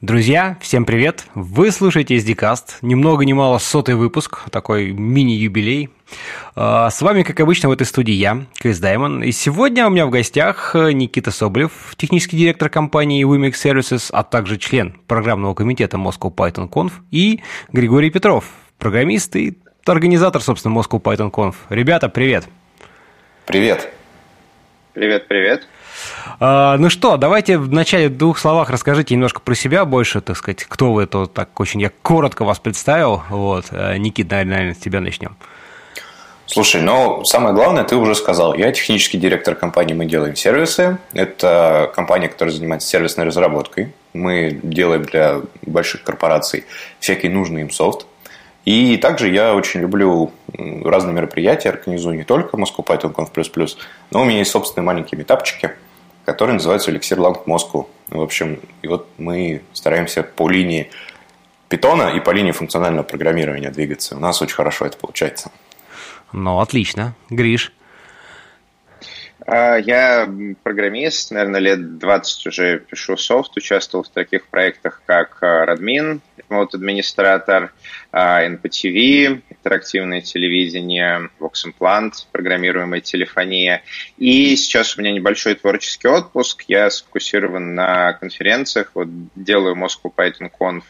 Друзья, всем привет! Вы слушаете SDCast, ни много ни мало сотый выпуск, такой мини-юбилей. А, с вами, как обычно, в этой студии я, Крис Даймон, и сегодня у меня в гостях Никита Соболев, технический директор компании Wimix Services, а также член программного комитета Moscow Python Conf, и Григорий Петров, программист и организатор, собственно, Moscow Python Conf. Ребята, привет! Привет! Привет, привет! А, ну что, давайте в начале в двух словах расскажите немножко про себя больше, так сказать, кто вы, то так очень я коротко вас представил. Вот, а, Никит, наверное, с тебя начнем. Слушай, ну, самое главное, ты уже сказал. Я технический директор компании «Мы делаем сервисы». Это компания, которая занимается сервисной разработкой. Мы делаем для больших корпораций всякий нужный им софт. И также я очень люблю разные мероприятия, организую не только Moscow Python Conf++, но у меня есть собственные маленькие метапчики – который называется «Эликсир Ламп Москву». В общем, и вот мы стараемся по линии питона и по линии функционального программирования двигаться. У нас очень хорошо это получается. Ну, отлично. Гриш? А, я программист, наверное, лет 20 уже пишу софт, участвовал в таких проектах, как Radmin, Remote администратор, NPTV, интерактивное телевидение, Implant, программируемая телефония. И сейчас у меня небольшой творческий отпуск. Я сфокусирован на конференциях. Вот делаю Moscow Python Conf++,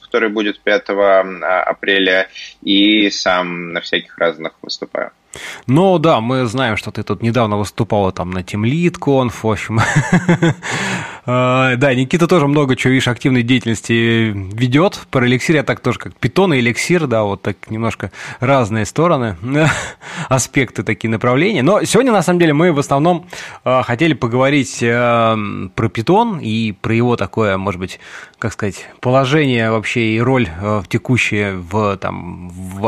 который будет 5 а, апреля, и сам на всяких разных выступаю. Ну да, мы знаем, что ты тут недавно выступала там на Team Lead Conf, в общем. А, да, Никита тоже много чего, видишь, активной деятельности ведет. Про эликсир я так тоже как питон и эликсир, да, вот так немножко разные стороны, аспекты такие направления. Но сегодня, на самом деле, мы в основном а, хотели поговорить а, про питон и про его такое, может быть, как сказать, положение вообще и роль текущее в, там, в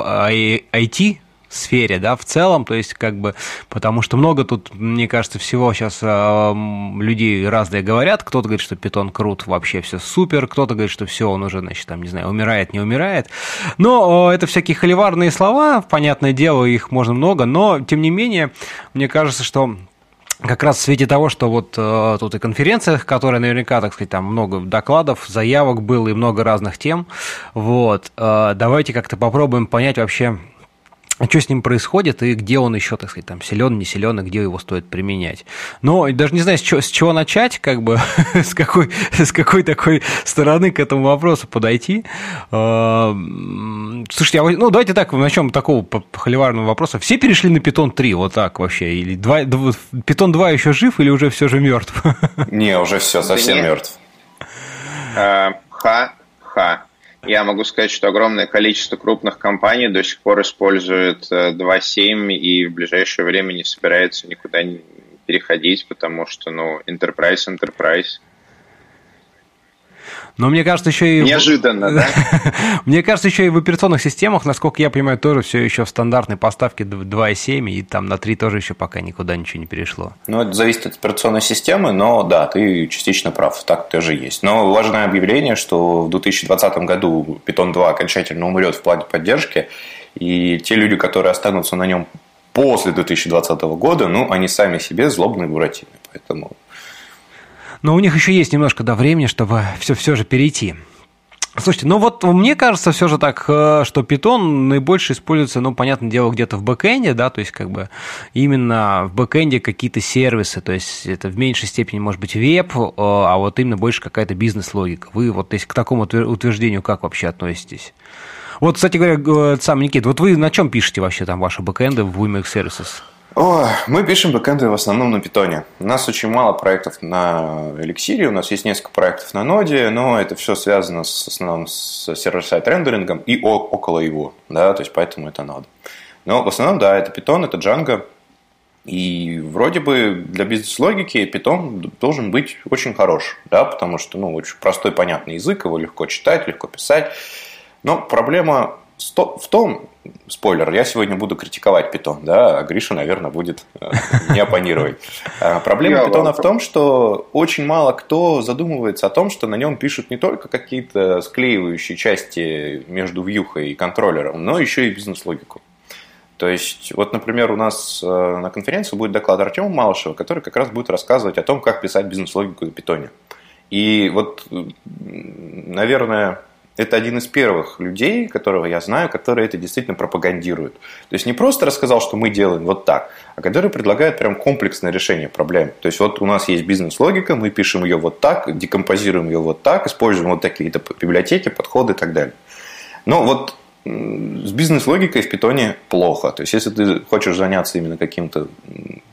IT сфере, да, в целом, то есть как бы, потому что много тут, мне кажется, всего сейчас э, людей разные говорят, кто-то говорит, что питон крут, вообще все супер, кто-то говорит, что все, он уже, значит, там, не знаю, умирает, не умирает, но э, это всякие холиварные слова, понятное дело, их можно много, но, тем не менее, мне кажется, что как раз в свете того, что вот э, тут и конференция, которая наверняка, так сказать, там много докладов, заявок было и много разных тем, вот, э, давайте как-то попробуем понять вообще, а что с ним происходит и где он еще, так сказать, там силен, не силен, и где его стоит применять. Но даже не знаю, с чего, с чего начать, как бы, с, какой, с какой такой стороны к этому вопросу подойти. А, слушайте, а, ну давайте так, начнем такого холиварного вопроса. Все перешли на Python 3, вот так вообще? Или 2, Python 2 еще жив или уже все же мертв? Не, уже все совсем мертв. Ха-ха. Я могу сказать, что огромное количество крупных компаний до сих пор используют 2.7 э, и в ближайшее время не собирается никуда переходить, потому что, ну, enterprise, enterprise – но мне кажется, еще и... Неожиданно, да? мне кажется, еще и в операционных системах, насколько я понимаю, тоже все еще в стандартной поставке 2.7, и там на 3 тоже еще пока никуда ничего не перешло. Ну, это зависит от операционной системы, но да, ты частично прав, так тоже есть. Но важное объявление, что в 2020 году Python 2 окончательно умрет в плане поддержки, и те люди, которые останутся на нем после 2020 года, ну, они сами себе злобные буратины. Поэтому но у них еще есть немножко до времени, чтобы все, все же перейти. Слушайте, ну вот мне кажется все же так, э, что Python наибольше используется, ну, понятное дело, где-то в бэкэнде, да, то есть как бы именно в бэкэнде какие-то сервисы, то есть это в меньшей степени может быть веб, э, а вот именно больше какая-то бизнес-логика. Вы вот если к такому утверждению как вообще относитесь? Вот, кстати говоря, сам Никит, вот вы на чем пишете вообще там ваши бэкэнды в WMX Services? О, мы пишем бэкэнды в основном на питоне. У нас очень мало проектов на эликсире, у нас есть несколько проектов на ноде, но это все связано с основном с сервер-сайт рендерингом и около его, да, то есть поэтому это нода. Но в основном, да, это питон, это Django, и вроде бы для бизнес-логики питон должен быть очень хорош, да, потому что, ну, очень простой, понятный язык, его легко читать, легко писать. Но проблема в том, спойлер, я сегодня буду критиковать питон, да, а Гриша, наверное, будет э, не оппонировать. А, проблема питона в том, что очень мало кто задумывается о том, что на нем пишут не только какие-то склеивающие части между вьюхой и контроллером, но еще и бизнес-логику. То есть, вот, например, у нас э, на конференции будет доклад Артема Малышева, который как раз будет рассказывать о том, как писать бизнес-логику на питоне. И вот, наверное, это один из первых людей, которого я знаю, которые это действительно пропагандируют. То есть не просто рассказал, что мы делаем вот так, а который предлагает прям комплексное решение проблем. То есть вот у нас есть бизнес-логика, мы пишем ее вот так, декомпозируем ее вот так, используем вот такие-то библиотеки, подходы и так далее. Но вот с бизнес-логикой в питоне плохо. То есть если ты хочешь заняться именно каким-то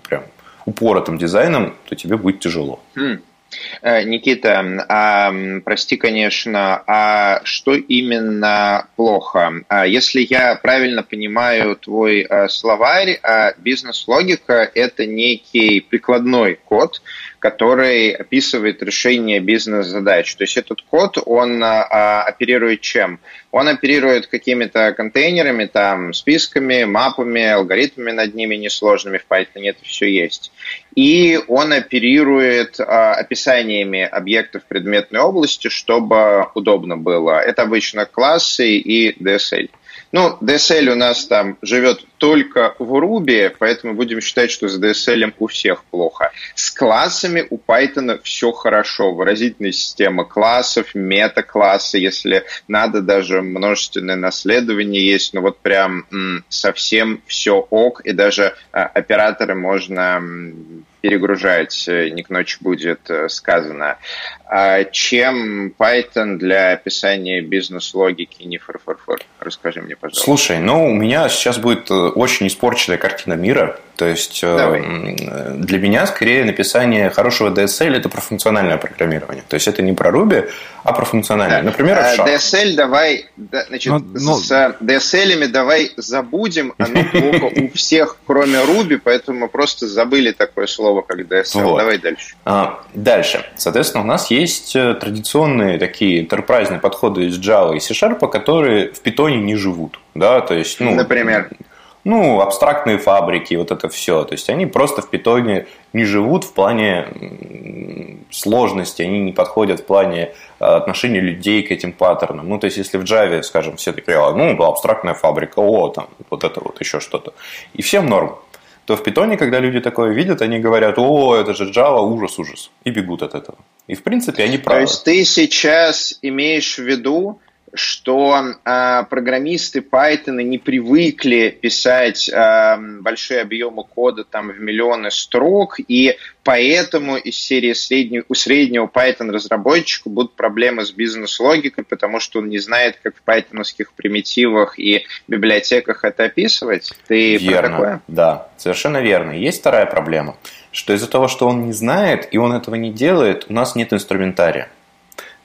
прям упоротым дизайном, то тебе будет тяжело. Mm. Э, Никита, а, прости, конечно, а что именно плохо? А если я правильно понимаю твой а, словарь, а бизнес-логика – это некий прикладной код, который описывает решение бизнес-задач. То есть этот код, он а, оперирует чем? Он оперирует какими-то контейнерами, там, списками, мапами, алгоритмами над ними несложными, в Python это все есть. И он оперирует а, описаниями объектов предметной области, чтобы удобно было. Это обычно классы и DSL. Ну, DSL у нас там живет только в Ruby, поэтому будем считать, что с DSL у всех плохо. С классами у Python все хорошо. Выразительная система классов, мета-классы, если надо, даже множественное наследование есть. Ну вот прям совсем все ок, и даже а, операторы можно перегружать, э, не к ночи будет э, сказано. А чем Python для описания бизнес-логики не фор-фор-фор? Расскажи мне, пожалуйста. Слушай, ну, у меня сейчас будет э, очень испорченная картина мира. То есть Давай. для меня скорее написание хорошего DSL это про функциональное программирование. То есть это не про Ruby, а про функциональное. Да. Например, а, DSL давай, значит, но, но... с DSL давай забудем, оно плохо у всех, кроме Ruby, поэтому мы просто забыли такое слово, как DSL. Вот. Давай дальше. А, дальше. Соответственно, у нас есть э, традиционные такие enterprise подходы из Java и C-Sharp, которые в питоне не живут. Да, то есть, ну, Например? Ну, абстрактные фабрики, вот это все. То есть они просто в питоне не живут в плане сложности, они не подходят в плане э, отношения людей к этим паттернам. Ну, то есть, если в Java, скажем, все такие, «А, ну, да, абстрактная фабрика, о, там, вот это вот еще что-то. И всем норм. То в питоне, когда люди такое видят, они говорят, о, это же Java, ужас, ужас. И бегут от этого. И, в принципе, они правы. То есть, ты сейчас имеешь в виду, что э, программисты Python не привыкли писать э, большие объемы кода там в миллионы строк, и поэтому из серии среднего, у среднего Python разработчика будут проблемы с бизнес-логикой, потому что он не знает, как в пайтоновских примитивах и библиотеках это описывать. Ты верно, про такое? Да, совершенно верно. Есть вторая проблема, что из-за того, что он не знает и он этого не делает, у нас нет инструментария.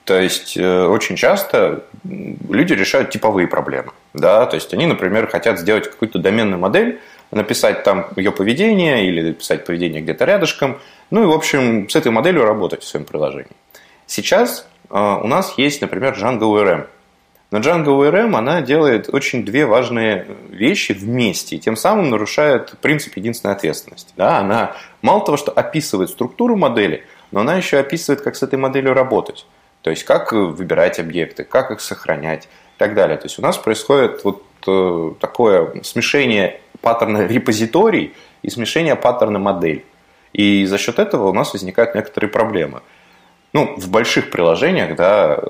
То есть э, очень часто люди решают типовые проблемы. Да? То есть они, например, хотят сделать какую-то доменную модель, написать там ее поведение или написать поведение где-то рядышком. Ну и, в общем, с этой моделью работать в своем приложении. Сейчас э, у нас есть, например, Django ORM. Но Django ORM, она делает очень две важные вещи вместе, и тем самым нарушает принцип единственной ответственности. Да? Она мало того, что описывает структуру модели, но она еще описывает, как с этой моделью работать. То есть как выбирать объекты, как их сохранять и так далее. То есть у нас происходит вот э, такое смешение паттерна репозиторий и смешение паттерна модель. И за счет этого у нас возникают некоторые проблемы. Ну, в больших приложениях, да,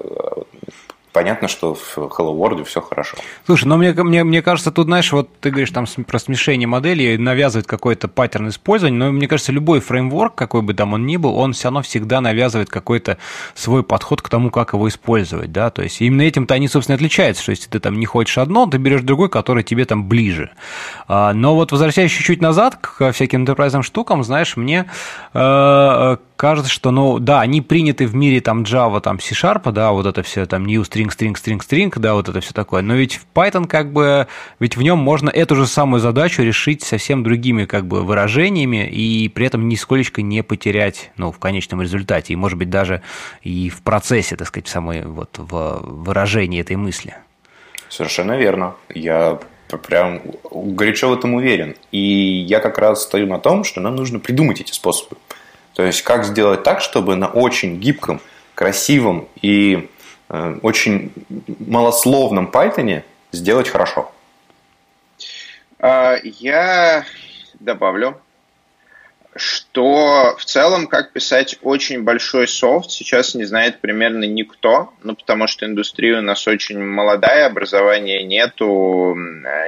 понятно, что в Hello World все хорошо. Слушай, но мне, мне, мне кажется, тут, знаешь, вот ты говоришь там про смешение моделей, навязывает какой-то паттерн использования, но мне кажется, любой фреймворк, какой бы там он ни был, он все равно всегда навязывает какой-то свой подход к тому, как его использовать, да, то есть именно этим-то они, собственно, отличаются, что если ты там не хочешь одно, ты берешь другой, который тебе там ближе. А, но вот возвращаясь чуть-чуть назад к всяким enterprise штукам, знаешь, мне э, кажется, что, ну, да, они приняты в мире там Java, там C-Sharp, да, вот это все там new string, string, string, string, да, вот это все такое. Но ведь в Python как бы, ведь в нем можно эту же самую задачу решить совсем другими как бы выражениями и при этом нисколечко не потерять, ну, в конечном результате. И, может быть, даже и в процессе, так сказать, самой вот в выражении этой мысли. Совершенно верно. Я прям горячо в этом уверен. И я как раз стою на том, что нам нужно придумать эти способы. То есть, как сделать так, чтобы на очень гибком, красивом и э, очень малословном Python сделать хорошо? А, я добавлю. Что в целом, как писать очень большой софт, сейчас не знает примерно никто, ну, потому что индустрия у нас очень молодая, образования нету,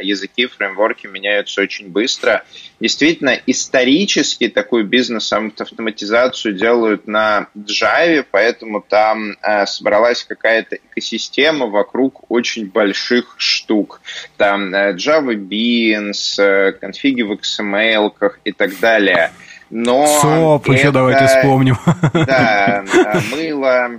языки, фреймворки меняются очень быстро. Действительно, исторически такую бизнес-автоматизацию делают на Java, поэтому там э, собралась какая-то экосистема вокруг очень больших штук. Там э, Java Beans, э, конфиги в XML и так далее – но СОП это, еще давайте вспомним. Да, мыло,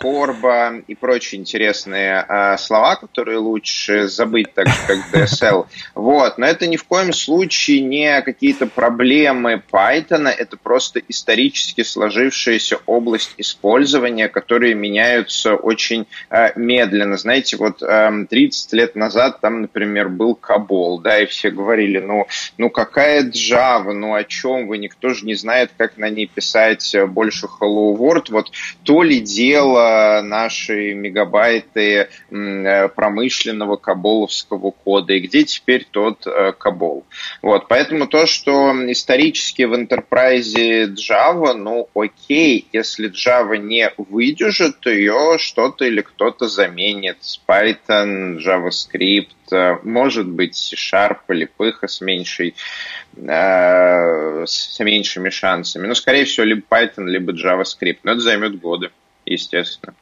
Корба и прочие интересные э, слова, которые лучше забыть, так же, как DSL. Вот. Но это ни в коем случае не какие-то проблемы Python, это просто исторически сложившаяся область использования, которые меняются очень э, медленно. Знаете, вот э, 30 лет назад там, например, был Кабол, да, и все говорили, ну, ну какая Java, ну о чем вы, никто же не знает, как на ней писать больше Hello World. Вот то ли дело наши мегабайты э, промышленного каболовского кода, и где теперь тот э, кабол. Вот, поэтому то, что исторически в enterprise Java, ну окей, если Java не выдержит, то ее что-то или кто-то заменит. Python, JavaScript, э, может быть C-Sharp или Python с меньшей с меньшими шансами. Но, скорее всего, либо Python, либо JavaScript. Но это займет годы естественно.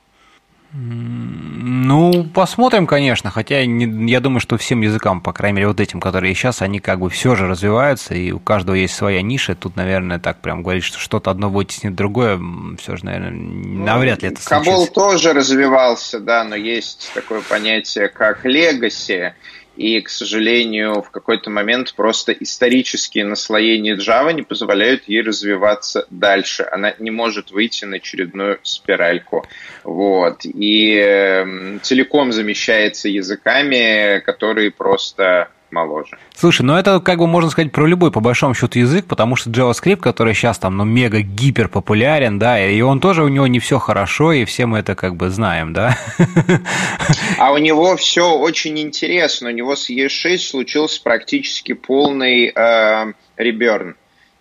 Ну, посмотрим, конечно, хотя не, я думаю, что всем языкам, по крайней мере, вот этим, которые сейчас, они как бы все же развиваются, и у каждого есть своя ниша. Тут, наверное, так прям говорить, что что-то одно вытеснит другое, все же, наверное, навряд ли это случится. Кабол тоже развивался, да, но есть такое понятие, как легаси, и, к сожалению, в какой-то момент просто исторические наслоения Java не позволяют ей развиваться дальше. Она не может выйти на очередную спиральку. Вот. И э, целиком замещается языками, которые просто моложе. Слушай, ну это как бы можно сказать про любой, по большому счету, язык, потому что JavaScript, который сейчас там, ну, мега-гипер популярен, да, и он тоже, у него не все хорошо, и все мы это как бы знаем, да. А у него все очень интересно, у него с E6 случился практически полный э, реберн.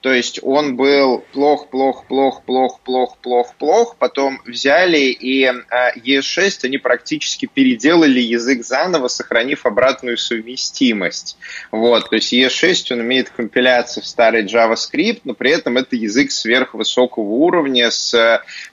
То есть он был плох, плох, плох, плох, плох, плох, плох. Потом взяли и ES6 они практически переделали язык заново, сохранив обратную совместимость. Вот, то есть ES6 он имеет компиляцию в старый JavaScript, но при этом это язык сверхвысокого уровня с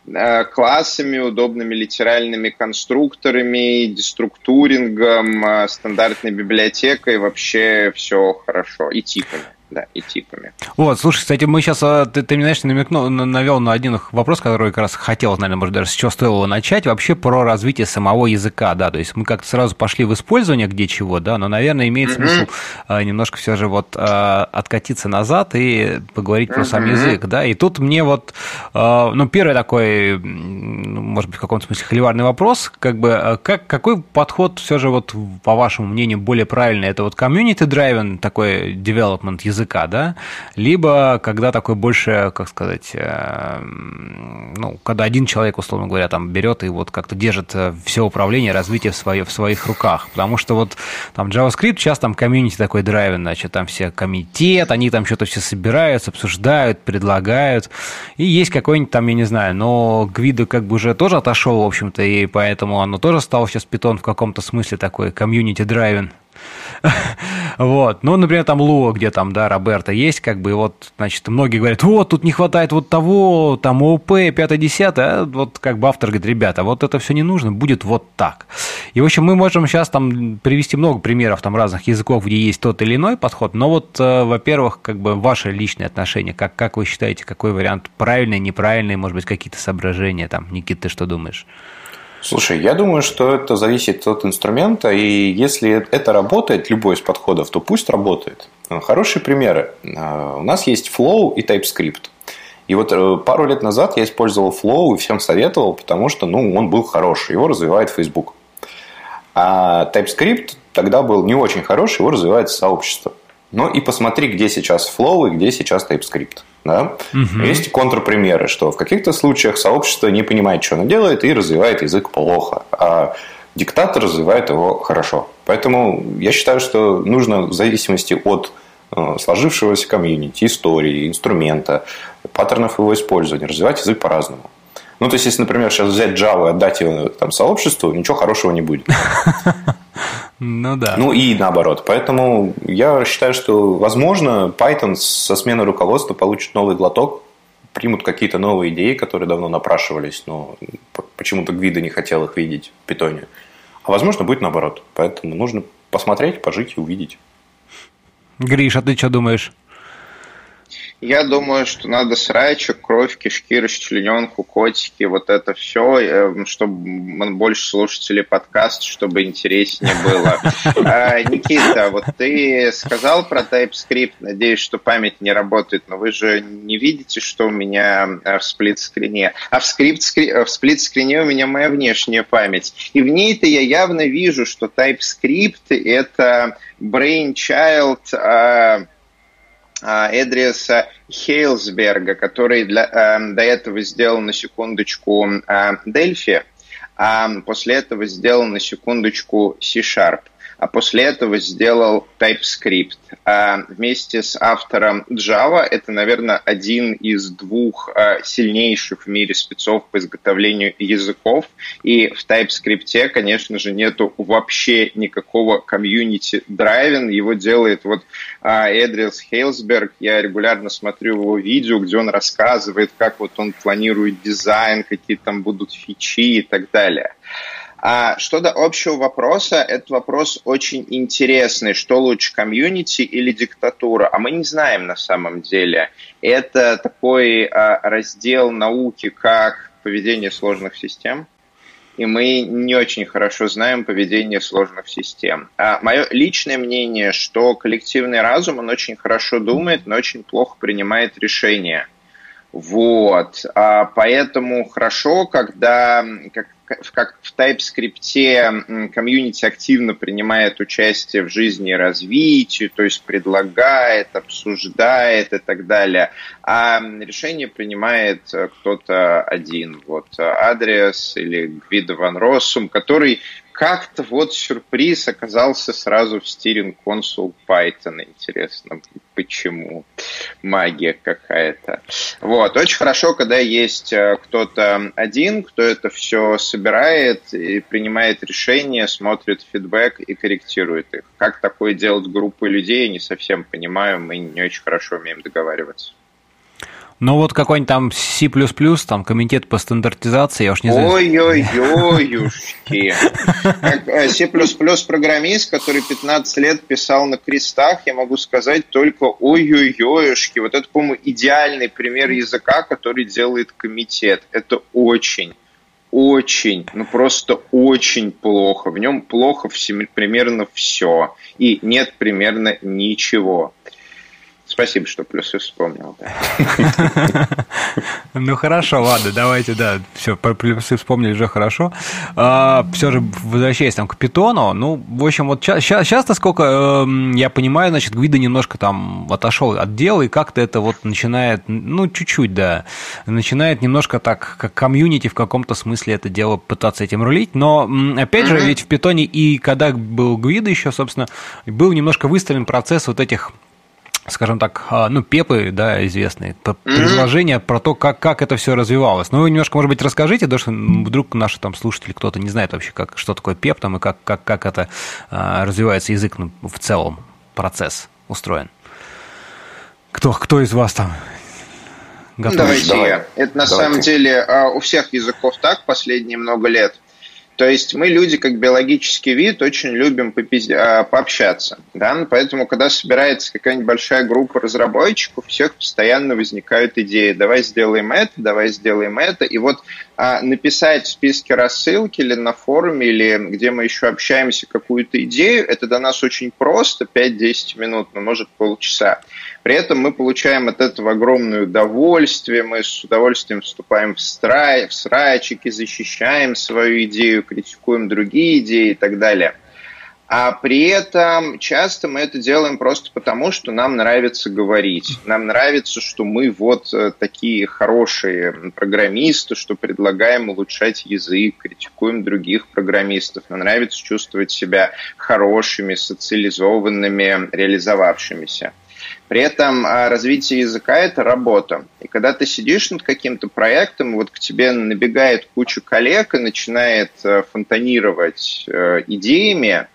э, классами, удобными литеральными конструкторами, деструктурингом, э, стандартной библиотекой, вообще все хорошо, и типами да, и типами. Вот, слушай, кстати, мы сейчас, а, ты, ты мне, знаешь, намекнул, навел на один вопрос, который как раз хотел, наверное, может, даже с чего стоило начать, вообще про развитие самого языка, да, то есть мы как-то сразу пошли в использование где чего, да, но, наверное, имеет mm-hmm. смысл а, немножко все же вот а, откатиться назад и поговорить mm-hmm. про сам язык, да, и тут мне вот, ну, первый такой, может быть, в каком-то смысле холиварный вопрос, как бы, как, какой подход все же вот, по вашему мнению, более правильный, это вот community-driven такой development язык, языка, да, либо когда такой больше, как сказать, э, ну, когда один человек, условно говоря, там берет и вот как-то держит э, все управление, развитие в, свое, в своих руках, потому что вот там JavaScript сейчас там комьюнити такой драйвен, значит, там все комитет, они там что-то все собираются, обсуждают, предлагают, и есть какой-нибудь там, я не знаю, но Гвида как бы уже тоже отошел, в общем-то, и поэтому оно тоже стало сейчас питон в каком-то смысле такой комьюнити драйвен. Вот. Ну, например, там Луа, где там, да, Роберта есть, как бы, вот, значит, многие говорят, вот, тут не хватает вот того, там, ОП, 5-10, а вот как бы автор говорит, ребята, вот это все не нужно, будет вот так. И, в общем, мы можем сейчас там привести много примеров там разных языков, где есть тот или иной подход, но вот, э, во-первых, как бы ваше личное отношение, как, как вы считаете, какой вариант правильный, неправильный, может быть, какие-то соображения там, Никита, ты что думаешь? Слушай, я думаю, что это зависит от инструмента, и если это работает, любой из подходов, то пусть работает. Хорошие примеры. А, у нас есть Flow и TypeScript. И вот э, пару лет назад я использовал Flow и всем советовал, потому что ну, он был хороший, его развивает Facebook. А TypeScript тогда был не очень хороший, его развивает сообщество. Но и посмотри, где сейчас Flow и где сейчас TypeScript. Да? Угу. Есть контрпримеры, что в каких-то случаях сообщество не понимает, что оно делает, и развивает язык плохо, а диктатор развивает его хорошо. Поэтому я считаю, что нужно в зависимости от э, сложившегося комьюнити, истории, инструмента, паттернов его использования, развивать язык по-разному. Ну, то есть, если, например, сейчас взять Java и отдать его там, сообществу, ничего хорошего не будет. Ну да. Ну и наоборот. Поэтому я считаю, что, возможно, Python со сменой руководства получит новый глоток, примут какие-то новые идеи, которые давно напрашивались, но почему-то Гвида не хотел их видеть в питоне. А возможно, будет наоборот. Поэтому нужно посмотреть, пожить и увидеть. Гриш, а ты что думаешь? Я думаю, что надо срачек, кровь, кишки, расчлененку, котики, вот это все, эм, чтобы больше слушателей подкаст, чтобы интереснее было. А, Никита, вот ты сказал про TypeScript, надеюсь, что память не работает, но вы же не видите, что у меня э, в сплит-скрине. А в, скрипт в сплит-скрине у меня моя внешняя память. И в ней-то я явно вижу, что TypeScript — это brainchild а, Эдриаса Хейлсберга, который для, э, до этого сделал на секундочку э, Дельфи, а после этого сделал на секундочку C-Sharp а после этого сделал TypeScript. А вместе с автором Java это, наверное, один из двух а, сильнейших в мире спецов по изготовлению языков. И в TypeScript, конечно же, нету вообще никакого комьюнити драйвен. Его делает вот а, Эдриас Хейлсберг. Я регулярно смотрю его видео, где он рассказывает, как вот он планирует дизайн, какие там будут фичи и так далее. А что до общего вопроса, этот вопрос очень интересный. Что лучше, комьюнити или диктатура? А мы не знаем на самом деле. Это такой а, раздел науки, как поведение сложных систем. И мы не очень хорошо знаем поведение сложных систем. А мое личное мнение, что коллективный разум, он очень хорошо думает, но очень плохо принимает решения. Вот. А поэтому хорошо, когда, как, как в TypeScript комьюнити активно принимает участие в жизни и развитии, то есть предлагает, обсуждает и так далее, а решение принимает э, кто-то один. Вот Адриас или Гвидо Ван Россум, который как-то вот сюрприз оказался сразу в стиринг консул Python. Интересно, почему? Магия какая-то. Вот. Очень хорошо, когда есть э, кто-то один, кто это все собирает и принимает решения, смотрит фидбэк и корректирует их. Как такое делать группой людей, я не совсем понимаю. Мы не очень хорошо умеем договариваться. Ну вот какой-нибудь там C++, там комитет по стандартизации, я уж не знаю. Ой-ой-ой-юшки. Э, C++ программист, который 15 лет писал на крестах, я могу сказать только ой-ой-ойшки. Вот это, по-моему, идеальный пример языка, который делает комитет. Это очень очень, ну просто очень плохо. В нем плохо примерно все. И нет примерно ничего. Спасибо, что плюсы вспомнил. Ну хорошо, ладно, давайте, да, все, про плюсы вспомнили уже хорошо. А, все же, возвращаясь там к питону, ну, в общем, вот сейчас, насколько эм, я понимаю, значит, Гвида немножко там отошел от дела, и как-то это вот начинает, ну, чуть-чуть, да, начинает немножко так, как комьюнити в каком-то смысле это дело пытаться этим рулить, но, опять же, ведь в питоне и когда был Гвида еще, собственно, был немножко выстроен процесс вот этих скажем так, а, ну, пепы, да, известные, предложения mm-hmm. про то, как, как это все развивалось. Ну, вы немножко, может быть, расскажите, потому что вдруг наши там слушатели кто-то не знает вообще, как, что такое пеп там и как, как, как это а, развивается язык ну, в целом, процесс устроен. Кто, кто из вас там готов? Давайте Давай. я. Это на Давайте. самом деле а, у всех языков так последние много лет. То есть мы люди, как биологический вид, очень любим а, пообщаться. Да? Поэтому, когда собирается какая-нибудь большая группа разработчиков, у всех постоянно возникают идеи. Давай сделаем это, давай сделаем это. И вот а, написать в списке рассылки или на форуме, или где мы еще общаемся какую-то идею, это для нас очень просто, 5-10 минут, но может полчаса. При этом мы получаем от этого огромное удовольствие, мы с удовольствием вступаем в, страй, в срачики, защищаем свою идею, критикуем другие идеи и так далее. А при этом часто мы это делаем просто потому, что нам нравится говорить. Нам нравится, что мы вот э, такие хорошие программисты, что предлагаем улучшать язык, критикуем других программистов. Нам нравится чувствовать себя хорошими, социализованными, реализовавшимися. При этом а, развитие языка – это работа. И когда ты сидишь над каким-то проектом, вот к тебе набегает куча коллег и начинает э, фонтанировать э, идеями,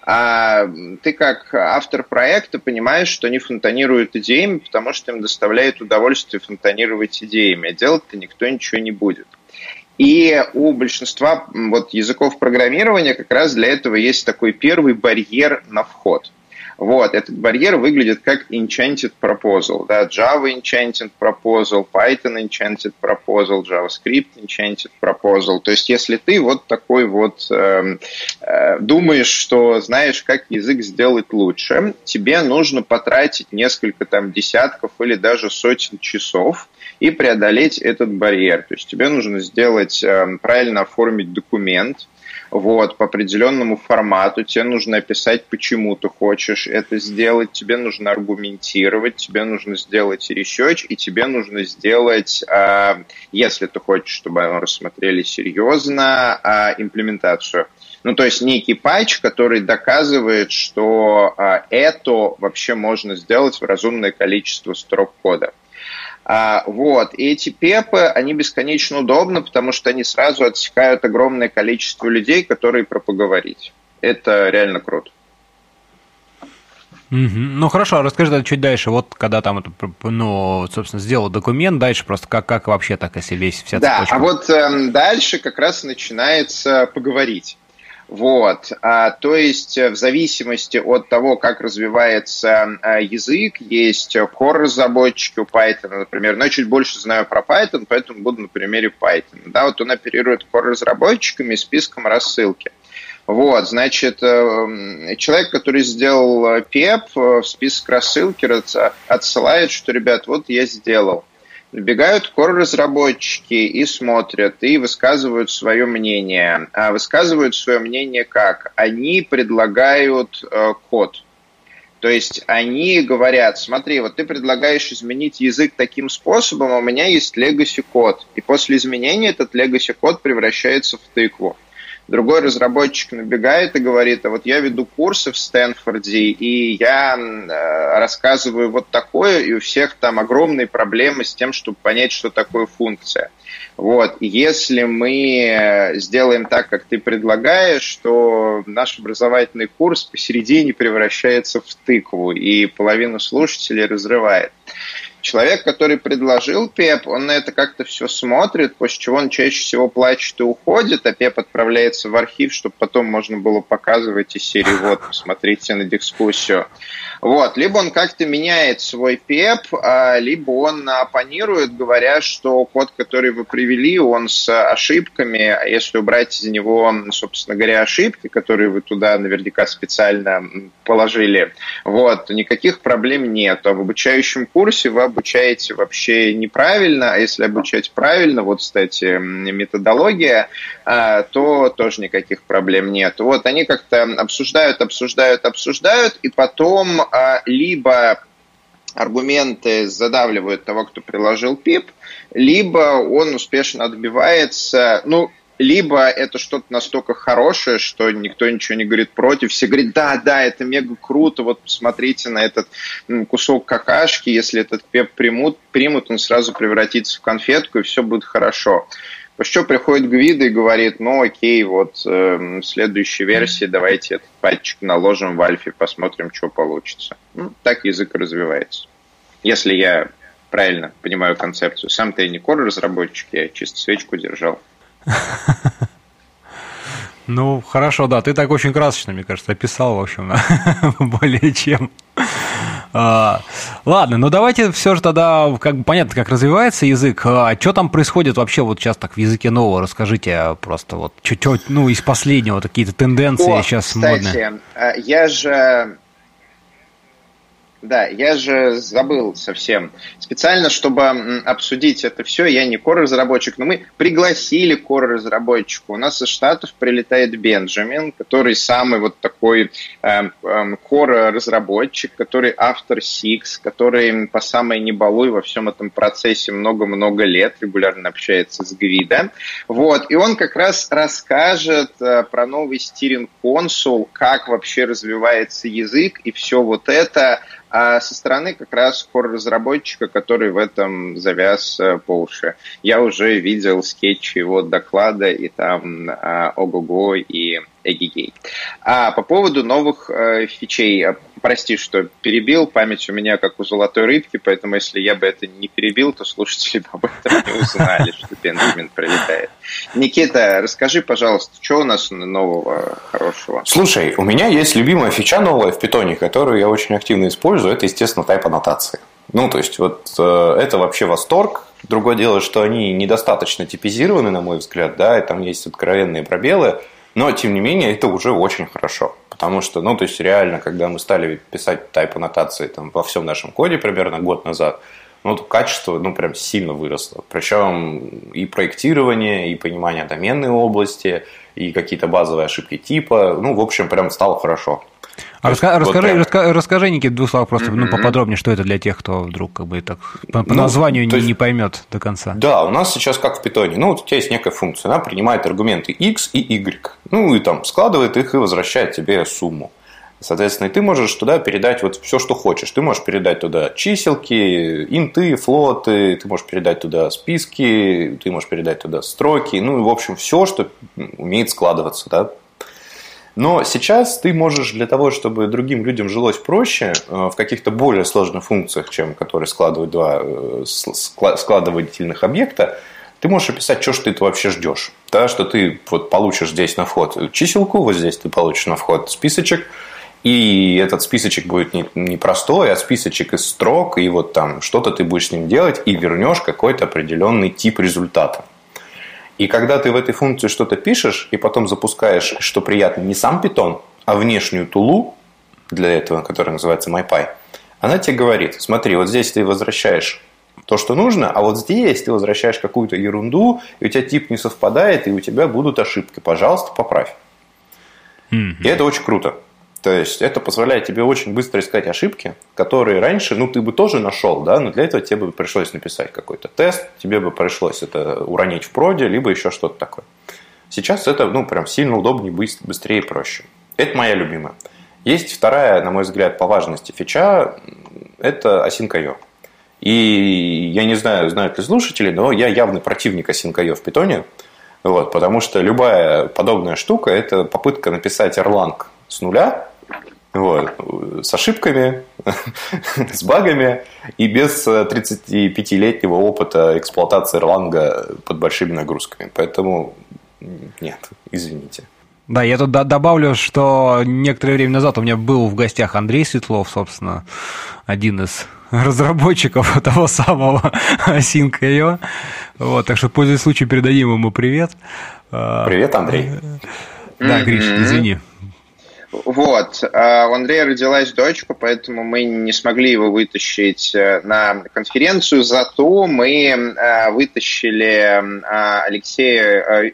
а ты как автор проекта понимаешь, что они фонтанируют идеями, потому что им доставляет удовольствие фонтанировать идеями, а делать-то никто ничего не будет. И у большинства вот, языков программирования как раз для этого есть такой первый барьер на вход – вот, этот барьер выглядит как enchanted proposal. Да, Java enchanted proposal, Python enchanted proposal, JavaScript enchanted proposal. То есть, если ты вот такой вот э, э, думаешь, что знаешь, как язык сделать лучше, тебе нужно потратить несколько там десятков или даже сотен часов и преодолеть этот барьер. То есть тебе нужно сделать, э, правильно оформить документ, вот, по определенному формату, тебе нужно описать, почему ты хочешь это сделать, тебе нужно аргументировать, тебе нужно сделать research, и тебе нужно сделать, а, если ты хочешь, чтобы оно рассмотрели серьезно, а, имплементацию. Ну, то есть некий патч, который доказывает, что а, это вообще можно сделать в разумное количество строк кода. А, вот. И эти пепы, они бесконечно удобны, потому что они сразу отсекают огромное количество людей, которые про поговорить. Это реально круто. Угу. Ну хорошо, расскажи тогда чуть дальше. Вот когда там, ну, собственно, сделал документ, дальше просто как, как вообще так, если весь вся Да, цепочка? а вот э, дальше как раз начинается поговорить. Вот, а, то есть э, в зависимости от того, как развивается а, язык, есть core-разработчики у Python, например, но я чуть больше знаю про Python, поэтому буду на примере Python. Да, вот он оперирует core-разработчиками списком рассылки. Вот, значит, э, человек, который сделал PEP, э, в список рассылки отсылает, что, ребят, вот я сделал. Набегают core-разработчики и смотрят, и высказывают свое мнение. А высказывают свое мнение как? Они предлагают э, код. То есть они говорят, смотри, вот ты предлагаешь изменить язык таким способом, а у меня есть legacy код. И после изменения этот legacy код превращается в тыкву. Другой разработчик набегает и говорит, а вот я веду курсы в Стэнфорде, и я э, рассказываю вот такое, и у всех там огромные проблемы с тем, чтобы понять, что такое функция. Вот. Если мы сделаем так, как ты предлагаешь, то наш образовательный курс посередине превращается в тыкву, и половину слушателей разрывает. Человек, который предложил ПЕП, он на это как-то все смотрит, после чего он чаще всего плачет и уходит, а ПЕП отправляется в архив, чтобы потом можно было показывать из серии «Вот, посмотрите на дискуссию». Вот. Либо он как-то меняет свой ПЕП, а, либо он оппонирует, говоря, что код, который вы привели, он с ошибками, а если убрать из него, собственно говоря, ошибки, которые вы туда наверняка специально положили, вот, никаких проблем нет. А в обучающем курсе вы обучаете вообще неправильно, а если обучать правильно, вот, кстати, методология, а, то тоже никаких проблем нет. Вот они как-то обсуждают, обсуждают, обсуждают, и потом а, либо аргументы задавливают того, кто приложил пип, либо он успешно отбивается. Ну, либо это что-то настолько хорошее, что никто ничего не говорит против, все говорят, да, да, это мега круто, вот посмотрите на этот кусок какашки, если этот пеп примут, примут, он сразу превратится в конфетку, и все будет хорошо. После приходит Гвида и говорит, ну окей, вот э, в следующей версии давайте этот пальчик наложим в альфе, посмотрим, что получится. Ну, так язык развивается. Если я правильно понимаю концепцию. Сам-то я не кор разработчик, я чисто свечку держал. Ну, хорошо, да, ты так очень красочно, мне кажется, описал, в общем, более чем. А, ладно, ну давайте все же тогда, как бы понятно, как развивается язык. А что там происходит вообще вот сейчас так в языке нового? Расскажите просто вот чуть-чуть, ну, из последнего, какие-то тенденции О, сейчас кстати, модные. А, я же да, я же забыл совсем. Специально, чтобы обсудить это все, я не кор-разработчик, но мы пригласили кор-разработчика. У нас из Штатов прилетает Бенджамин, который самый вот такой э, э, кор-разработчик, который автор Six, который по самой небалуй во всем этом процессе много-много лет регулярно общается с Гвида. Вот, и он как раз расскажет э, про новый стиринг консул, как вообще развивается язык и все вот это а со стороны как раз хор-разработчика, который в этом завяз э, по уши. Я уже видел скетчи его доклада, и там а, ого-го и эгигей. А по поводу новых э, фичей, прости, что перебил, память у меня как у золотой рыбки, поэтому если я бы это не перебил, то слушатели бы об этом не узнали, что Бенджамин пролетает. Никита, расскажи, пожалуйста, что у нас нового хорошего? Слушай, у меня есть любимая фича новая в питоне, которую я очень активно использую, это, естественно, тайп аннотации. Ну, то есть, вот э, это вообще восторг. Другое дело, что они недостаточно типизированы, на мой взгляд, да, и там есть откровенные пробелы. Но, тем не менее, это уже очень хорошо. Потому что, ну, то есть, реально, когда мы стали писать тайп аннотации там, во всем нашем коде примерно год назад, ну, то качество, ну, прям сильно выросло. Причем и проектирование, и понимание доменной области, и какие-то базовые ошибки типа. Ну, в общем, прям стало хорошо. А раска, вот расскажи, раска, расскажи, Никит, двух слов просто mm-hmm. ну, поподробнее, что это для тех, кто вдруг как бы так по, по ну, названию не, есть, не поймет до конца. Да, у нас сейчас как в питоне. Ну, вот у тебя есть некая функция, она принимает аргументы x и y. Ну, и там складывает их и возвращает тебе сумму. Соответственно, и ты можешь туда передать вот все, что хочешь. Ты можешь передать туда чиселки, инты, флоты, ты можешь передать туда списки, ты можешь передать туда строки, ну и, в общем, все, что умеет складываться, да, но сейчас ты можешь для того, чтобы другим людям жилось проще э, в каких-то более сложных функциях, чем которые складывают два э, складывательных объекта, ты можешь описать, что ж ты вообще ждешь. Да, что ты вот получишь здесь на вход чиселку, вот здесь ты получишь на вход списочек, и этот списочек будет не простой, а списочек из строк, и вот там что-то ты будешь с ним делать, и вернешь какой-то определенный тип результата. И когда ты в этой функции что-то пишешь, и потом запускаешь, что приятно, не сам питон, а внешнюю тулу для этого, которая называется MyPy, она тебе говорит, смотри, вот здесь ты возвращаешь то, что нужно, а вот здесь ты возвращаешь какую-то ерунду, и у тебя тип не совпадает, и у тебя будут ошибки. Пожалуйста, поправь. Mm-hmm. И это очень круто. То есть это позволяет тебе очень быстро искать ошибки, которые раньше, ну, ты бы тоже нашел, да, но для этого тебе бы пришлось написать какой-то тест, тебе бы пришлось это уронить в проде, либо еще что-то такое. Сейчас это, ну, прям сильно удобнее, быстрее и проще. Это моя любимая. Есть вторая, на мой взгляд, по важности фича, это Async.io. И я не знаю, знают ли слушатели, но я явный противник Async.io в питоне, вот, потому что любая подобная штука – это попытка написать Erlang с нуля, вот, с ошибками, с багами и без 35-летнего опыта эксплуатации Erlang под большими нагрузками. Поэтому нет, извините. Да, я тут добавлю, что некоторое время назад у меня был в гостях Андрей Светлов, собственно, один из разработчиков того самого Async.io. Вот, так что, пользуясь случаем, передадим ему привет. Привет, Андрей. Да, Гриш, извини. Вот. А у Андрея родилась дочка, поэтому мы не смогли его вытащить э, на конференцию, зато мы э, вытащили э, Алексея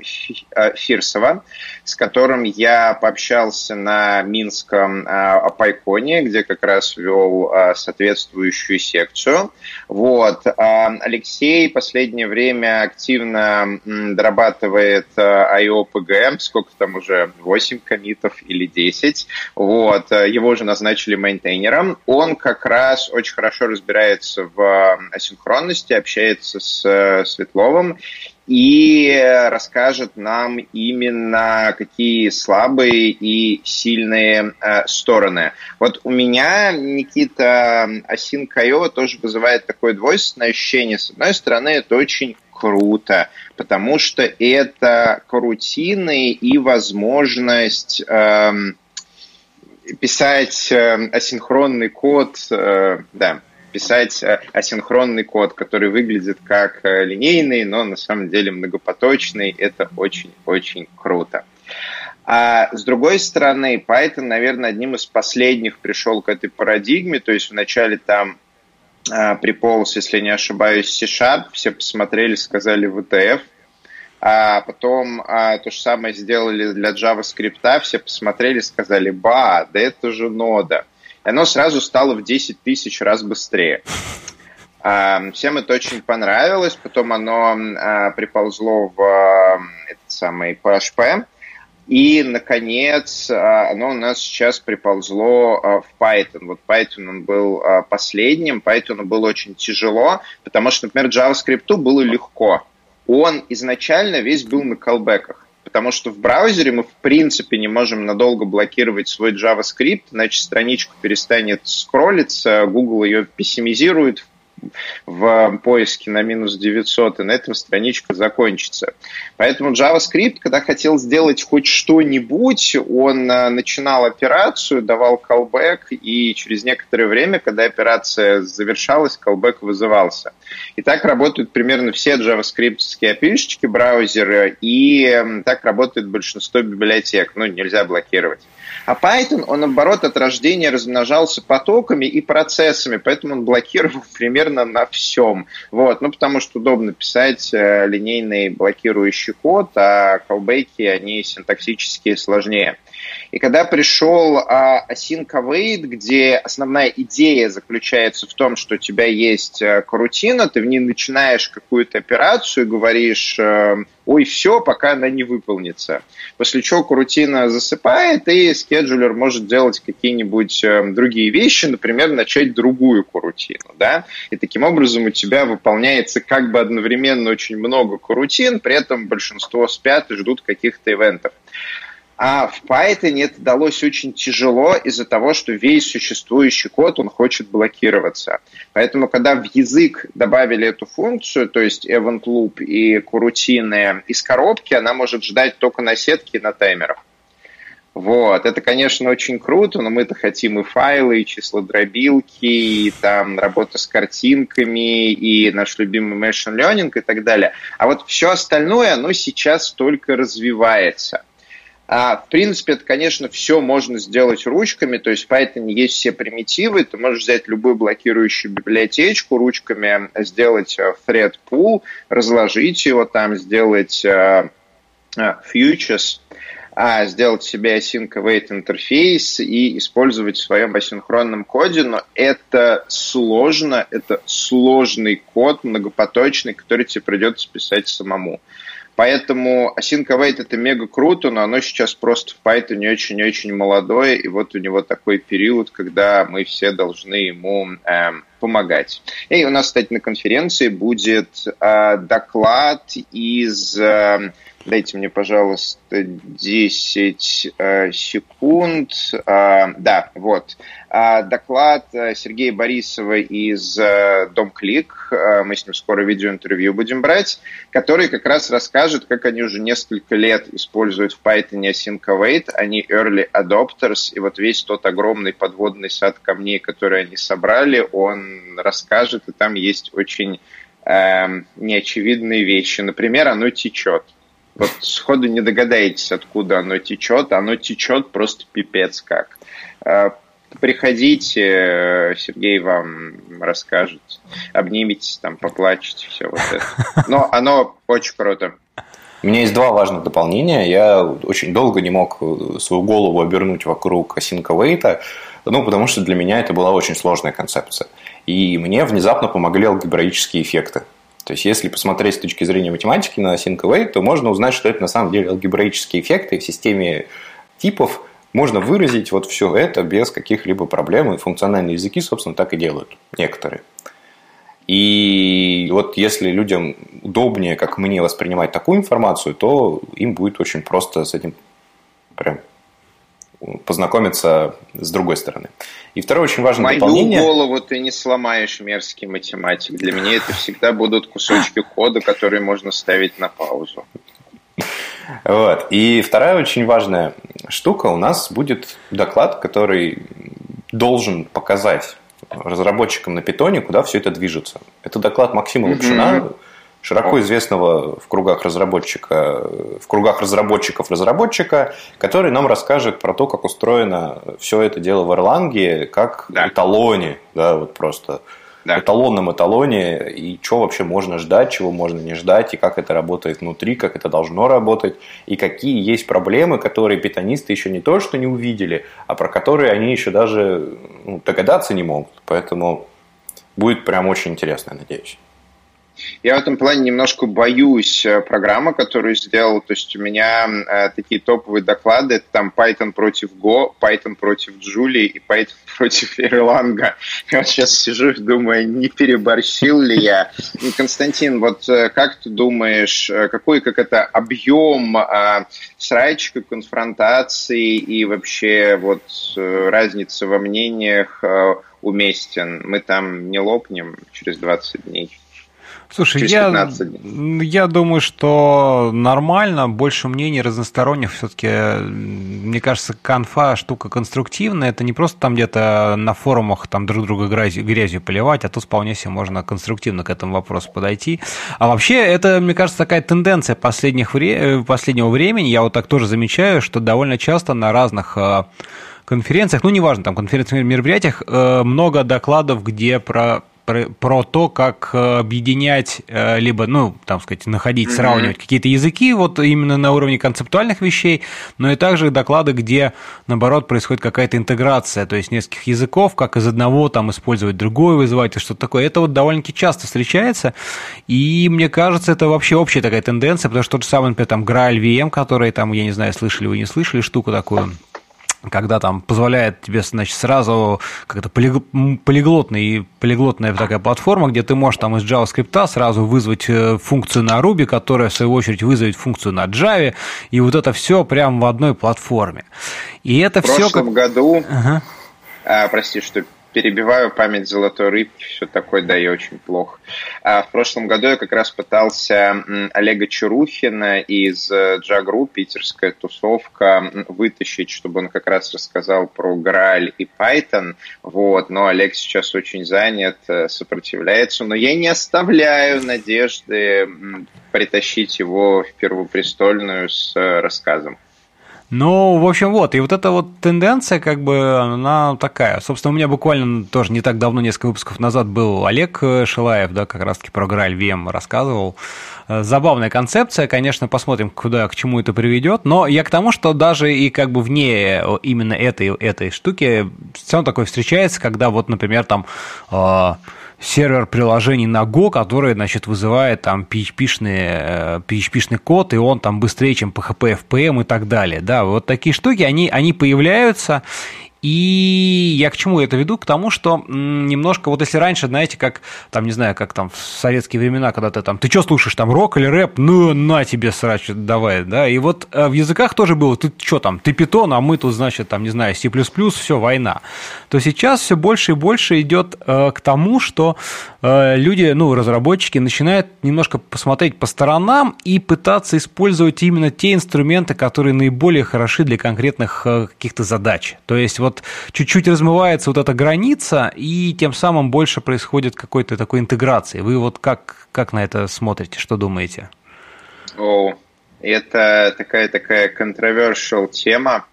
Фирсова, с которым я пообщался на Минском Пайконе, где как раз вел соответствующую секцию. Вот. Алексей последнее время активно дорабатывает IOPG, сколько там уже, 8 комитов или 10 10. Вот. Его же назначили мейнтейнером. Он как раз очень хорошо разбирается в асинхронности, общается с Светловым и расскажет нам именно какие слабые и сильные э, стороны. Вот у меня, Никита, Async.io тоже вызывает такое двойственное ощущение. С одной стороны, это очень круто, потому что это карутины и возможность эм, писать э, асинхронный код, э, да, писать э, асинхронный код, который выглядит как линейный, но на самом деле многопоточный. Это очень-очень круто. А с другой стороны, Python, наверное, одним из последних пришел к этой парадигме, то есть вначале там приполз, если не ошибаюсь, C-Sharp, все посмотрели, сказали VTF, а потом а, то же самое сделали для JavaScript, все посмотрели, сказали, ба, да это же нода. Оно сразу стало в 10 тысяч раз быстрее. А, всем это очень понравилось, потом оно а, приползло в а, этот самый PHP, И, наконец, оно у нас сейчас приползло в Python. Вот Python он был последним, Python было очень тяжело, потому что, например, JavaScript было легко. Он изначально весь был на колбеках потому что в браузере мы в принципе не можем надолго блокировать свой JavaScript, иначе страничка перестанет скроллиться, Google ее пессимизирует, в поиске на минус 900, и на этом страничка закончится. Поэтому JavaScript, когда хотел сделать хоть что-нибудь, он э, начинал операцию, давал callback, и через некоторое время, когда операция завершалась, callback вызывался. И так работают примерно все JavaScript-ские API-шечки браузера, и так работает большинство библиотек. Ну, нельзя блокировать. А Python, он, наоборот, от рождения размножался потоками и процессами, поэтому он блокировал примерно на всем. Вот. Ну, потому что удобно писать э, линейный блокирующий код, а колбейки, они синтаксически сложнее. И когда пришел а, Async Await, где основная идея заключается в том, что у тебя есть а, карутина, ты в ней начинаешь какую-то операцию, говоришь, а, ой, все, пока она не выполнится. После чего карутина засыпает, и скеджулер может делать какие-нибудь а, другие вещи, например, начать другую карутину. Да? И таким образом у тебя выполняется как бы одновременно очень много карутин, при этом большинство спят и ждут каких-то ивентов. А в Python это далось очень тяжело из-за того, что весь существующий код, он хочет блокироваться. Поэтому, когда в язык добавили эту функцию, то есть event loop и курутины из коробки, она может ждать только на сетке и на таймерах. Вот, это, конечно, очень круто, но мы-то хотим и файлы, и числодробилки, и там работа с картинками, и наш любимый machine learning и так далее. А вот все остальное, оно сейчас только развивается – а, в принципе, это, конечно, все можно сделать ручками, то есть в Python есть все примитивы, ты можешь взять любую блокирующую библиотечку, ручками сделать э, thread pool, разложить его там, сделать uh, futures, а, сделать себе async await интерфейс и использовать в своем асинхронном коде, но это сложно, это сложный код, многопоточный, который тебе придется писать самому. Поэтому Async Await это мега круто, но оно сейчас просто в Python очень-очень молодое, и вот у него такой период, когда мы все должны ему э, помогать. И у нас, кстати, на конференции будет э, доклад из э, Дайте мне, пожалуйста, 10 э, секунд. Э, да, вот. Э, доклад Сергея Борисова из э, Домклик. Э, мы с ним скоро видеоинтервью будем брать, который как раз расскажет, как они уже несколько лет используют в Python Async Await. Они early adopters, и вот весь тот огромный подводный сад камней, который они собрали, он расскажет, и там есть очень э, неочевидные вещи. Например, оно течет. Вот сходу не догадаетесь, откуда оно течет. Оно течет просто пипец как. Э, приходите, Сергей вам расскажет. Обниметесь, там, поплачете, все вот это. Но оно очень круто. У меня есть два важных дополнения. Я очень долго не мог свою голову обернуть вокруг Async Await, ну, потому что для меня это была очень сложная концепция. И мне внезапно помогли алгебраические эффекты. То есть, если посмотреть с точки зрения математики на Async Await, то можно узнать, что это на самом деле алгебраические эффекты в системе типов. Можно выразить вот все это без каких-либо проблем, и функциональные языки, собственно, так и делают некоторые. И вот если людям удобнее, как мне, воспринимать такую информацию, то им будет очень просто с этим прям познакомиться с другой стороны. И второе очень важное Мою дополнение... голову ты не сломаешь, мерзкий математик. Для меня это всегда будут кусочки кода, которые можно ставить на паузу. Вот. И вторая очень важная штука, у нас будет доклад, который должен показать разработчикам на питоне, куда все это движется. Это доклад Максима Лапшина, угу широко известного в кругах разработчика, в кругах разработчиков разработчика, который нам расскажет про то, как устроено все это дело в Erlang, как да. эталоне, да, вот просто да. эталонном эталоне, и что вообще можно ждать, чего можно не ждать, и как это работает внутри, как это должно работать, и какие есть проблемы, которые питонисты еще не то, что не увидели, а про которые они еще даже ну, догадаться не могут. Поэтому будет прям очень интересно, надеюсь. Я в этом плане немножко боюсь э, программы, которую сделал. То есть у меня э, такие топовые доклады, это там Python против Go, Python против Джулии и Python против Erlang. Я вот сейчас сижу и думаю, не переборщил ли я. Константин, вот э, как ты думаешь, э, какой как это объем э, срачка, конфронтации и вообще вот э, разница во мнениях э, уместен? Мы там не лопнем через 20 дней? Слушай, я, я думаю, что нормально, больше мнений разносторонних все-таки. Мне кажется, конфа штука конструктивная. Это не просто там где-то на форумах там друг друга грязью, грязью поливать, а тут вполне себе можно конструктивно к этому вопросу подойти. А вообще, это, мне кажется, такая тенденция последних вре... Э, последнего времени. Я вот так тоже замечаю, что довольно часто на разных э, конференциях, ну, неважно, там, конференциях, мероприятиях, э, много докладов, где про про, про то, как э, объединять, э, либо, ну, там сказать, находить, сравнивать mm-hmm. какие-то языки, вот именно на уровне концептуальных вещей, но и также доклады, где, наоборот, происходит какая-то интеграция, то есть нескольких языков, как из одного там использовать другой, вызывать и что-то такое. Это вот довольно-таки часто встречается, и мне кажется, это вообще общая такая тенденция, потому что тот же самый, например, там Graal VM, который там, я не знаю, слышали вы, не слышали штуку такую, когда там позволяет тебе, значит, сразу как-то полиглотный, полиглотная такая платформа, где ты можешь там из JavaScript сразу вызвать э, функцию на Ruby, которая, в свою очередь, вызовет функцию на Java, и вот это все прямо в одной платформе. И это все... В прошлом как... году... Ага. А, прости, что перебиваю память золотой рыбки, все такое, да, и очень плохо. А в прошлом году я как раз пытался Олега Чарухина из Джагру, питерская тусовка, вытащить, чтобы он как раз рассказал про Грааль и Python, вот, но Олег сейчас очень занят, э, сопротивляется, но я не оставляю надежды притащить его в Первопрестольную с э, рассказом. Ну, в общем, вот. И вот эта вот тенденция, как бы, она такая. Собственно, у меня буквально тоже не так давно, несколько выпусков назад, был Олег Шилаев, да, как раз-таки про Граль VM рассказывал. Э, забавная концепция, конечно, посмотрим, куда, к чему это приведет, но я к тому, что даже и как бы вне именно этой, этой штуки все равно такое встречается, когда вот, например, там э, сервер приложений на Go, который, значит, вызывает там PHP-шный, PHP-шный код, и он там быстрее, чем PHP, FPM и так далее. Да, вот такие штуки, они, они появляются, и я к чему это веду? К тому, что немножко, вот если раньше, знаете, как, там, не знаю, как там в советские времена, когда ты там, ты что слушаешь, там, рок или рэп? Ну, на тебе, срач, давай, да. И вот э, в языках тоже было, ты что там, ты питон, а мы тут, значит, там, не знаю, C++, все, война. То сейчас все больше и больше идет э, к тому, что э, люди, ну, разработчики начинают немножко посмотреть по сторонам и пытаться использовать именно те инструменты, которые наиболее хороши для конкретных э, каких-то задач. То есть вот вот чуть-чуть размывается вот эта граница, и тем самым больше происходит какой-то такой интеграции. Вы вот как, как на это смотрите, что думаете? О, это такая такая controversial тема.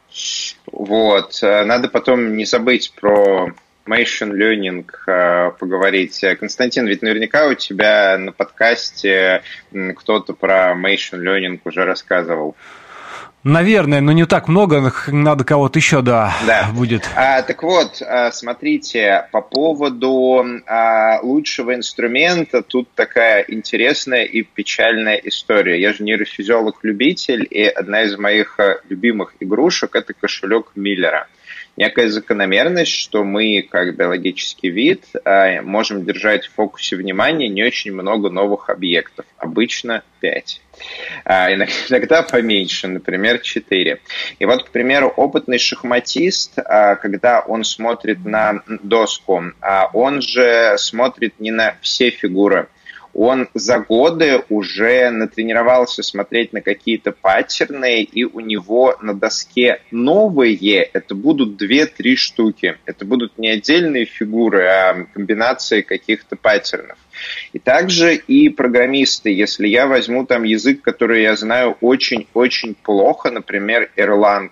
Вот. Надо потом не забыть про machine learning э, поговорить. Константин, ведь наверняка у тебя на подкасте кто-то про machine learning уже рассказывал. Наверное, но не так много, надо кого-то еще, да, да. будет. А, так вот, а, смотрите, по поводу а, лучшего инструмента, тут такая интересная и печальная история. Я же нейрофизиолог-любитель, и одна из моих а, любимых игрушек – это кошелек Миллера некая закономерность, что мы, как биологический вид, а, можем держать в фокусе внимания не очень много новых объектов, обычно 5. А, иногда поменьше, например, 4. И вот, к примеру, опытный шахматист, а, когда он смотрит на доску, он же смотрит не на все фигуры, он за годы уже натренировался смотреть на какие-то паттерны, и у него на доске новые, это будут две-три штуки. Это будут не отдельные фигуры, а комбинации каких-то паттернов. И также и программисты, если я возьму там язык, который я знаю очень-очень плохо, например, Erlang,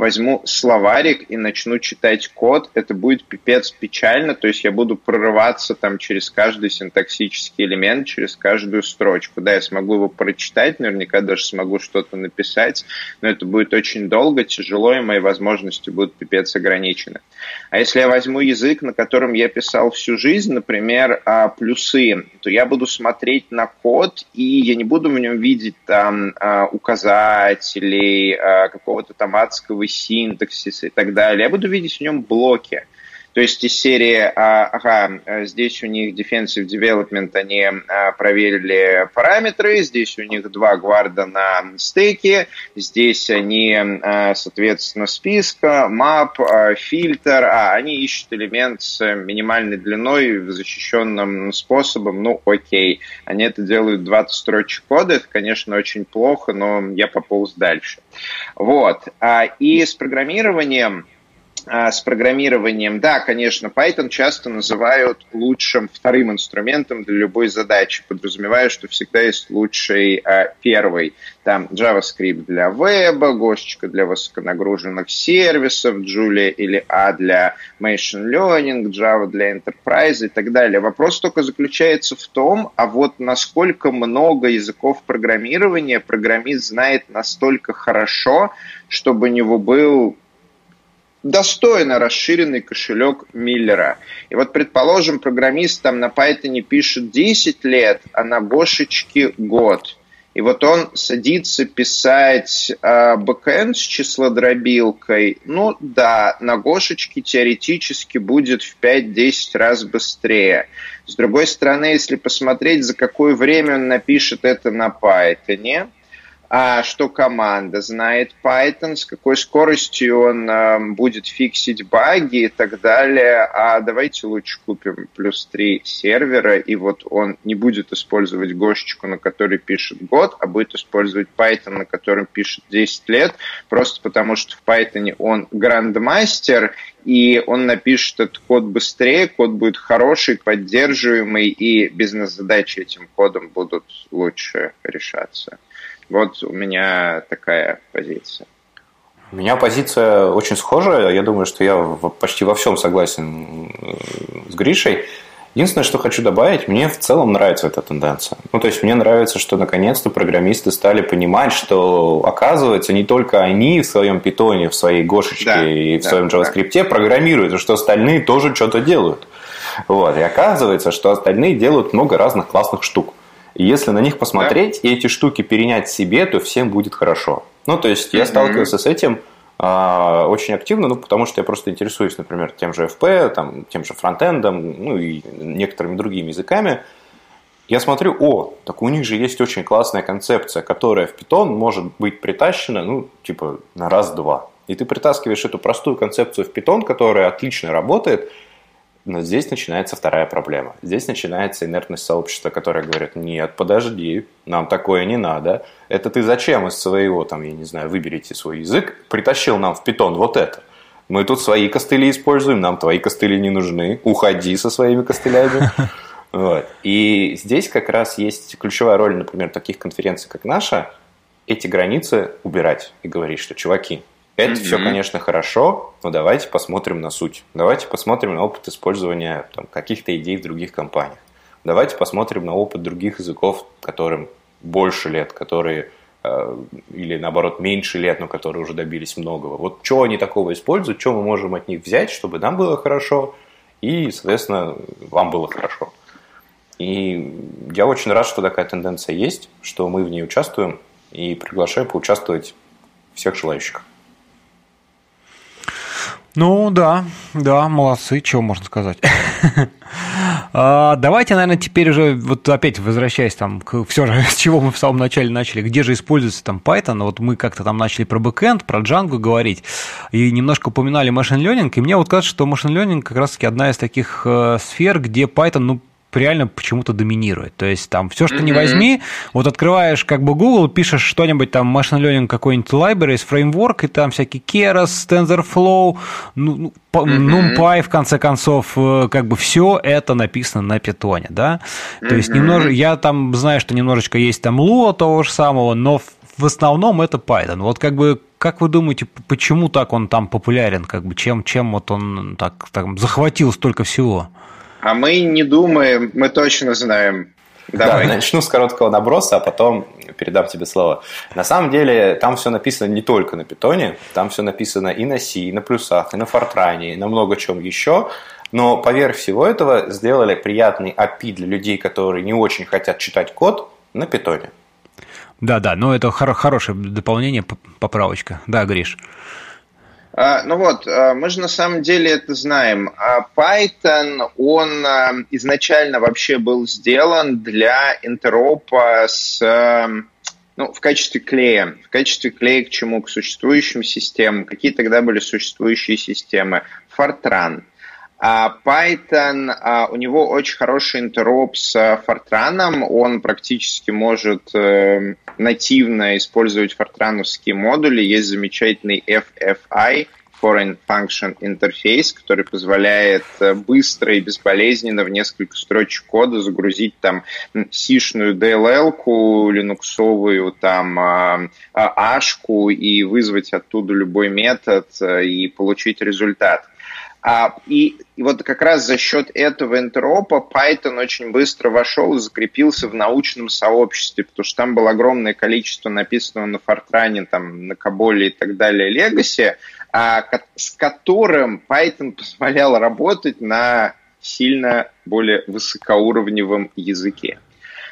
возьму словарик и начну читать код, это будет пипец печально, то есть я буду прорываться там через каждый синтаксический элемент, через каждую строчку. Да, я смогу его прочитать, наверняка даже смогу что-то написать, но это будет очень долго, тяжело, и мои возможности будут пипец ограничены. А если я возьму язык, на котором я писал всю жизнь, например, а, плюсы, то я буду смотреть на код, и я не буду в нем видеть там а, указателей, какого-то там адского синтаксис и так далее. Я буду видеть в нем блоки. То есть из серии, а, ага, здесь у них defensive development, они а, проверили параметры, здесь у них два гварда на стеке, здесь они, а, соответственно, списка, map, фильтр, а они ищут элемент с минимальной длиной защищенным способом, ну окей. Они это делают 20 строчек кода, это, конечно, очень плохо, но я пополз дальше. Вот. И с программированием а, с программированием. Да, конечно, Python часто называют лучшим вторым инструментом для любой задачи, подразумевая, что всегда есть лучший а, первый. Там JavaScript для веба, Гошечка для высоконагруженных сервисов, Julia или A для Machine Learning, Java для Enterprise и так далее. Вопрос только заключается в том, а вот насколько много языков программирования программист знает настолько хорошо, чтобы у него был достойно расширенный кошелек Миллера. И вот, предположим, программист там на Python пишет 10 лет, а на Гошечке год. И вот он садится писать э, бэкэнд с числодробилкой. Ну да, на Гошечке теоретически будет в 5-10 раз быстрее. С другой стороны, если посмотреть, за какое время он напишет это на Python, а, что команда знает Python, с какой скоростью он а, будет фиксить баги и так далее. А давайте лучше купим плюс 3 сервера, и вот он не будет использовать гошечку, на которой пишет год, а будет использовать Python, на котором пишет 10 лет, просто потому что в Python он грандмастер, и он напишет этот код быстрее, код будет хороший, поддерживаемый, и бизнес-задачи этим кодом будут лучше решаться. Вот у меня такая позиция. У меня позиция очень схожая. Я думаю, что я почти во всем согласен э, с Гришей. Единственное, что хочу добавить, мне в целом нравится эта тенденция. Ну, то есть мне нравится, что наконец-то программисты стали понимать, что оказывается не только они в своем питоне, в своей гошечке да, и в да, своем JavaScript да. программируют, а что остальные тоже что-то делают. Вот. И оказывается, что остальные делают много разных классных штук. И если на них посмотреть да. и эти штуки перенять себе, то всем будет хорошо. Ну, то есть я сталкивался с этим а, очень активно, ну, потому что я просто интересуюсь, например, тем же FP, там, тем же фронтендом, ну, и некоторыми другими языками. Я смотрю, о, так у них же есть очень классная концепция, которая в Python может быть притащена, ну, типа, на раз-два. И ты притаскиваешь эту простую концепцию в Python, которая отлично работает, но здесь начинается вторая проблема. Здесь начинается инертность сообщества, которое говорит, нет, подожди, нам такое не надо. Это ты зачем из своего, там, я не знаю, выберите свой язык, притащил нам в питон вот это. Мы тут свои костыли используем, нам твои костыли не нужны. Уходи со своими костылями. Вот. И здесь как раз есть ключевая роль, например, таких конференций, как наша, эти границы убирать и говорить, что, чуваки, это mm-hmm. все, конечно, хорошо, но давайте посмотрим на суть. Давайте посмотрим на опыт использования там, каких-то идей в других компаниях. Давайте посмотрим на опыт других языков, которым больше лет, которые э, или наоборот меньше лет, но которые уже добились многого. Вот что они такого используют, что мы можем от них взять, чтобы нам было хорошо и, соответственно, вам было хорошо. И я очень рад, что такая тенденция есть, что мы в ней участвуем и приглашаю поучаствовать всех желающих. Ну да, да, молодцы, чего можно сказать. а, давайте, наверное, теперь уже, вот опять возвращаясь там к все же, с чего мы в самом начале начали, где же используется там Python, вот мы как-то там начали про бэкэнд, про Django говорить, и немножко упоминали machine learning, и мне вот кажется, что machine learning как раз-таки одна из таких э, сфер, где Python, ну, реально почему-то доминирует. То есть там все, что mm-hmm. не возьми, вот открываешь как бы Google, пишешь что-нибудь там machine learning какой-нибудь libraries, фреймворк, и там всякие Keras, TensorFlow, ну, mm-hmm. NumPy, в конце концов, э, как бы все это написано на питоне, да? Mm-hmm. То есть немножко, я там знаю, что немножечко есть там Lua того же самого, но в основном это Python. Вот как бы как вы думаете, почему так он там популярен? Как бы чем, чем вот он так, так захватил столько всего? А мы не думаем, мы точно знаем. Давай. Да, начну с короткого наброса, а потом передам тебе слово. На самом деле, там все написано не только на питоне, там все написано и на C, и на плюсах, и на фортране, и на много чем еще. Но поверх всего этого сделали приятный API для людей, которые не очень хотят читать код на питоне. Да, да, но это хор- хорошее дополнение, поправочка. Да, Гриш. А, ну вот, а, мы же на самом деле это знаем. А Python, он изначально вообще был сделан для интеропа с ну, в качестве клея. В качестве клея к чему? К существующим системам. Какие тогда были существующие системы? Fortran. А Python, а, у него очень хороший интероп с Fortran, он практически может э, нативно использовать фортрановские модули. Есть замечательный FFI, Foreign Function Interface, который позволяет э, быстро и безболезненно в несколько строчек кода загрузить там сишную DLL-ку, линуксовую там ашку и вызвать оттуда любой метод э, и получить результат. А, и, и вот как раз за счет этого энтропа Python очень быстро вошел и закрепился в научном сообществе, потому что там было огромное количество написанного на Fortran, там, на Каболе и так далее Legacy, а, с которым Python позволял работать на сильно более высокоуровневом языке.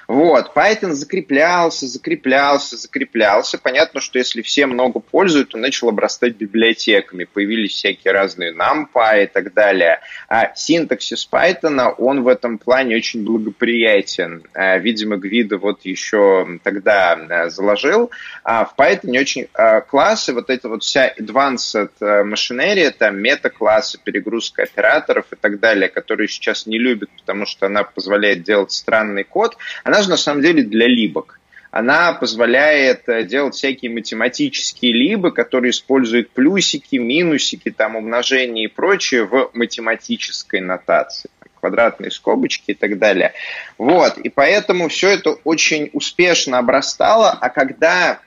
Вот, Python закреплялся, закреплялся, закреплялся. Понятно, что если все много пользуют, он начал обрастать библиотеками. Появились всякие разные NumPy и так далее. А синтаксис Python, он в этом плане очень благоприятен. А, видимо, Гвида вот еще тогда а, заложил. А в Python очень а, классы, вот эта вот вся advanced machinery, там мета-классы, перегрузка операторов и так далее, которые сейчас не любят, потому что она позволяет делать странный код, она она же на самом деле для либок. Она позволяет э, делать всякие математические либы, которые используют плюсики, минусики, там, умножение и прочее в математической нотации квадратные скобочки и так далее. Вот, и поэтому все это очень успешно обрастало, а когда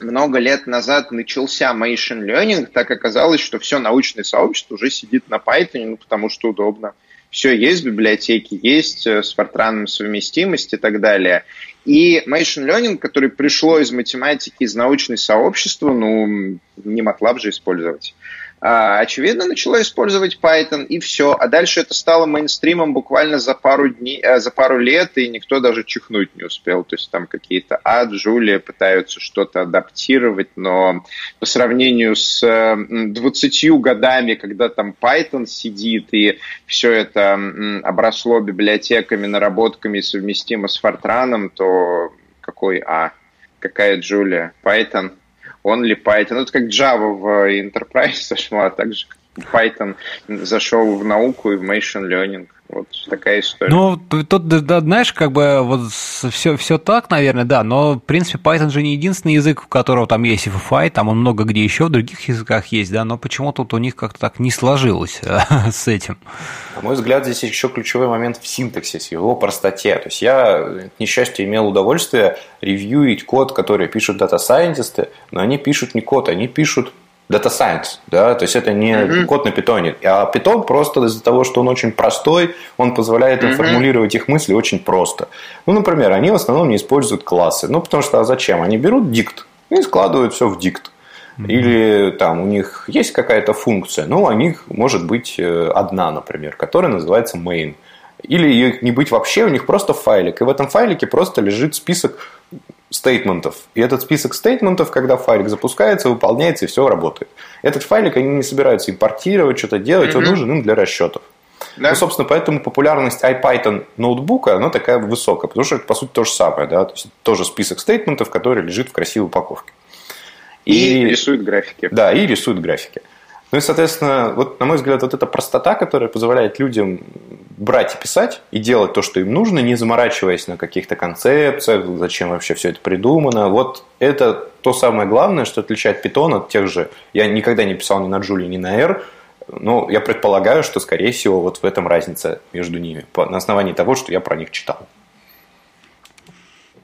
много лет назад начался machine learning, так оказалось, что все научное сообщество уже сидит на Python, ну, потому что удобно все есть, библиотеки есть, э, с фортраном совместимость и так далее. И machine learning, который пришло из математики, из научного сообщества, ну, не MATLAB же использовать. А, очевидно, начало использовать Python, и все. А дальше это стало мейнстримом буквально за пару, дней, э, за пару лет, и никто даже чихнуть не успел. То есть там какие-то ад, Джулия пытаются что-то адаптировать, но по сравнению с 20 э, годами, когда там Python сидит, и все это обросло библиотеками, наработками, совместимо с Fortran, то какой А? Какая Джулия? Python – only Python. Ну, это как Java в Enterprise сошла, а также Python зашел в науку и в machine learning. Вот такая история. Ну, тут, да, знаешь, как бы вот все, все так, наверное, да, но, в принципе, Python же не единственный язык, у которого там есть FFI, там он много где еще в других языках есть, да, но почему тут у них как-то так не сложилось с этим? На мой взгляд, здесь еще ключевой момент в синтаксисе, его простоте. То есть я, к несчастью, имел удовольствие ревьюить код, который пишут дата-сайентисты, но они пишут не код, они пишут Data Science, да, то есть это не mm-hmm. код на питоне, а питон просто из-за того, что он очень простой, он позволяет им mm-hmm. формулировать их мысли очень просто. Ну, например, они в основном не используют классы, ну, потому что а зачем? Они берут dict и складывают все в dict. Mm-hmm. Или там у них есть какая-то функция, но у них может быть э, одна, например, которая называется main. Или их не быть вообще, у них просто файлик. И в этом файлике просто лежит список стейтментов. И этот список стейтментов, когда файлик запускается, выполняется и все работает. Этот файлик они не собираются импортировать, что-то делать, mm-hmm. он нужен им для расчетов. Да. Ну, собственно, поэтому популярность IPython ноутбука, она такая высокая, потому что это, по сути, то же самое, да, то есть тоже список стейтментов, который лежит в красивой упаковке. И, и рисует графики. Да, и рисует графики. Ну и, соответственно, вот, на мой взгляд, вот эта простота, которая позволяет людям брать и писать и делать то, что им нужно, не заморачиваясь на каких-то концепциях, зачем вообще все это придумано. Вот это то самое главное, что отличает Python от тех же... Я никогда не писал ни на Julia, ни на R, но я предполагаю, что, скорее всего, вот в этом разница между ними, на основании того, что я про них читал.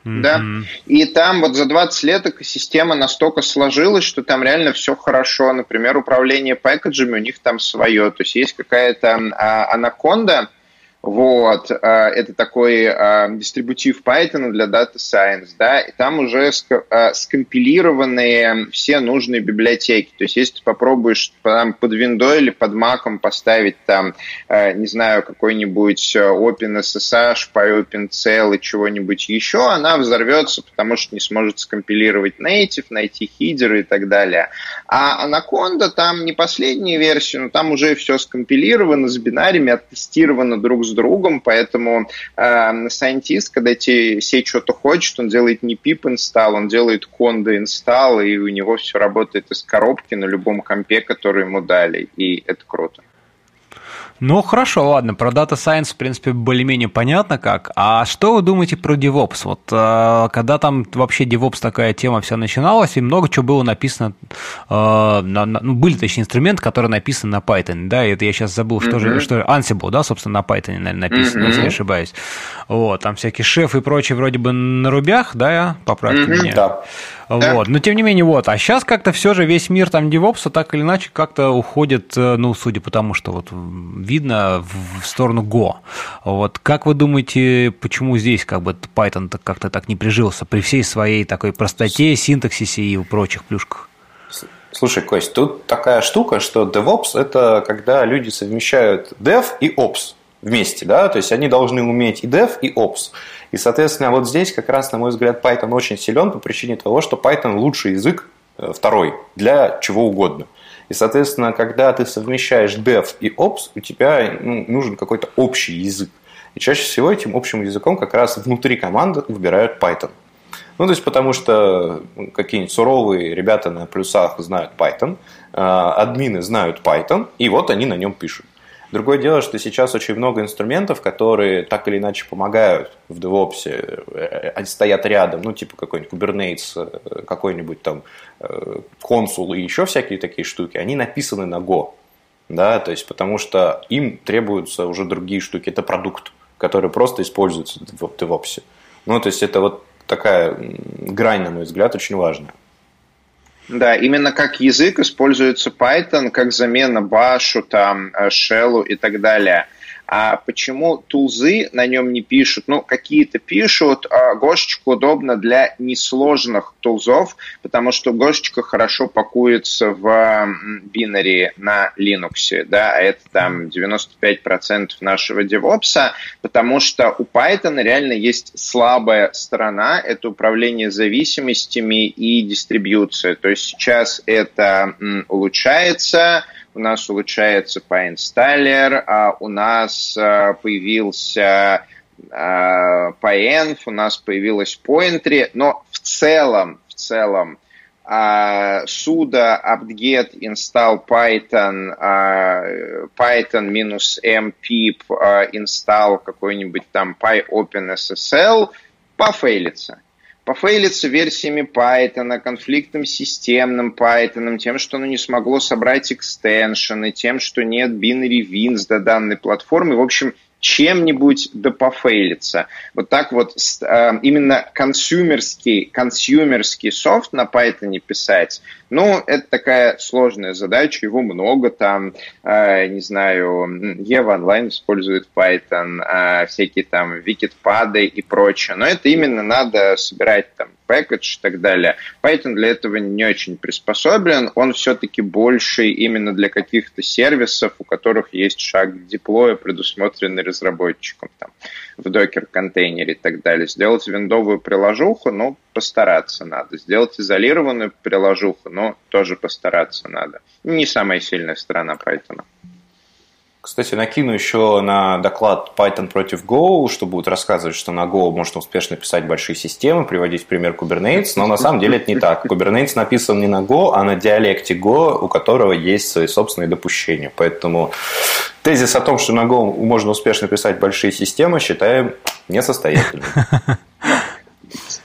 Mm-hmm. Да. И там вот за 20 лет экосистема настолько сложилась, что там реально все хорошо. Например, управление пэкэджами у них там свое. То есть есть какая-то а, анаконда, вот, э, это такой э, дистрибутив Python для Data Science, да, и там уже э, скомпилированные все нужные библиотеки. То есть, если ты попробуешь там, под Windows или под Mac поставить там, не знаю, какой-нибудь OpenSSH, PyOpenCL и чего-нибудь еще, она взорвется, потому что не сможет скомпилировать native, найти хидеры и так далее. А Anaconda там не последняя версия, но там уже все скомпилировано с бинарями, оттестировано друг с другом, поэтому э, сайентист, когда те, сеть что-то хочет, он делает не pip install, он делает conda install, и у него все работает из коробки на любом компе, который ему дали, и это круто. Ну, хорошо, ладно, про Data Science, в принципе, более-менее понятно как. А что вы думаете про DevOps? Вот э, когда там вообще DevOps такая тема вся начиналась, и много чего было написано, э, на, на, ну, были, точнее, инструменты, которые написаны на Python, да, и это я сейчас забыл, что mm-hmm. же, что Ansible, да, собственно, на Python, наверное, написано, mm-hmm. если не ошибаюсь. Вот, там всякие шефы и прочие вроде бы на рубях, да, поправьте mm-hmm. меня. Да. Да. Вот. Но тем не менее, вот. А сейчас как-то все же весь мир там девопса так или иначе как-то уходит, э, ну, судя по тому, что вот видно в сторону Go. Вот как вы думаете, почему здесь как бы Python как-то так не прижился при всей своей такой простоте, синтаксисе и прочих плюшках? Слушай, Кость, тут такая штука, что DevOps – это когда люди совмещают Dev и Ops вместе, да, то есть они должны уметь и Dev, и Ops. И, соответственно, вот здесь как раз, на мой взгляд, Python очень силен по причине того, что Python лучший язык э, второй для чего угодно. И, соответственно, когда ты совмещаешь dev и ops, у тебя ну, нужен какой-то общий язык. И чаще всего этим общим языком как раз внутри команды выбирают Python. Ну, то есть потому что ну, какие-нибудь суровые ребята на плюсах знают Python, э, админы знают Python, и вот они на нем пишут. Другое дело, что сейчас очень много инструментов, которые так или иначе помогают в DevOps, э, они стоят рядом, ну, типа какой-нибудь Kubernetes, э, какой-нибудь там консул э, и еще всякие такие штуки, они написаны на Go, да, то есть потому что им требуются уже другие штуки, это продукт, который просто используется в DevOps. Ну, то есть это вот такая грань, на мой взгляд, очень важная. Да, именно как язык используется Python, как замена Bash, там, э, Shell и так далее – а почему тулзы на нем не пишут? Ну, какие-то пишут. А Гошечка удобно для несложных тулзов, потому что Гошечка хорошо пакуется в бинаре на Linux, да, а это там 95% нашего девопса, потому что у Python реально есть слабая сторона, это управление зависимостями и дистрибьюция. То есть сейчас это улучшается, у нас улучшается PyInstaller, а у нас а, появился а, PyEnv, у нас появилась Pointry, но в целом, в целом, sudo apt-get install python python минус m pip install какой-нибудь там pyOpenSSL пофейлится пофейлиться версиями Python, конфликтом системным Python, тем, что оно не смогло собрать экстеншены, тем, что нет binary wins до данной платформы. В общем, чем-нибудь да пофейлиться. Вот так вот э, именно консюмерский, консюмерский софт на Python писать, ну, это такая сложная задача, его много там, э, не знаю, Ева онлайн использует Python, э, всякие там викитпады и прочее, но это именно надо собирать там package и так далее. Python для этого не очень приспособлен, он все-таки больше именно для каких-то сервисов, у которых есть шаг деплоя, предусмотренный разработчиком там, в докер-контейнере и так далее. Сделать виндовую приложуху, ну, постараться надо. Сделать изолированную приложуху, ну, тоже постараться надо. Не самая сильная сторона Python. Кстати, накину еще на доклад Python против Go, что будет рассказывать, что на Go можно успешно писать большие системы, приводить пример Kubernetes, но на самом деле это не так. Kubernetes написан не на Go, а на диалекте Go, у которого есть свои собственные допущения. Поэтому тезис о том, что на Go можно успешно писать большие системы, считаем несостоятельным.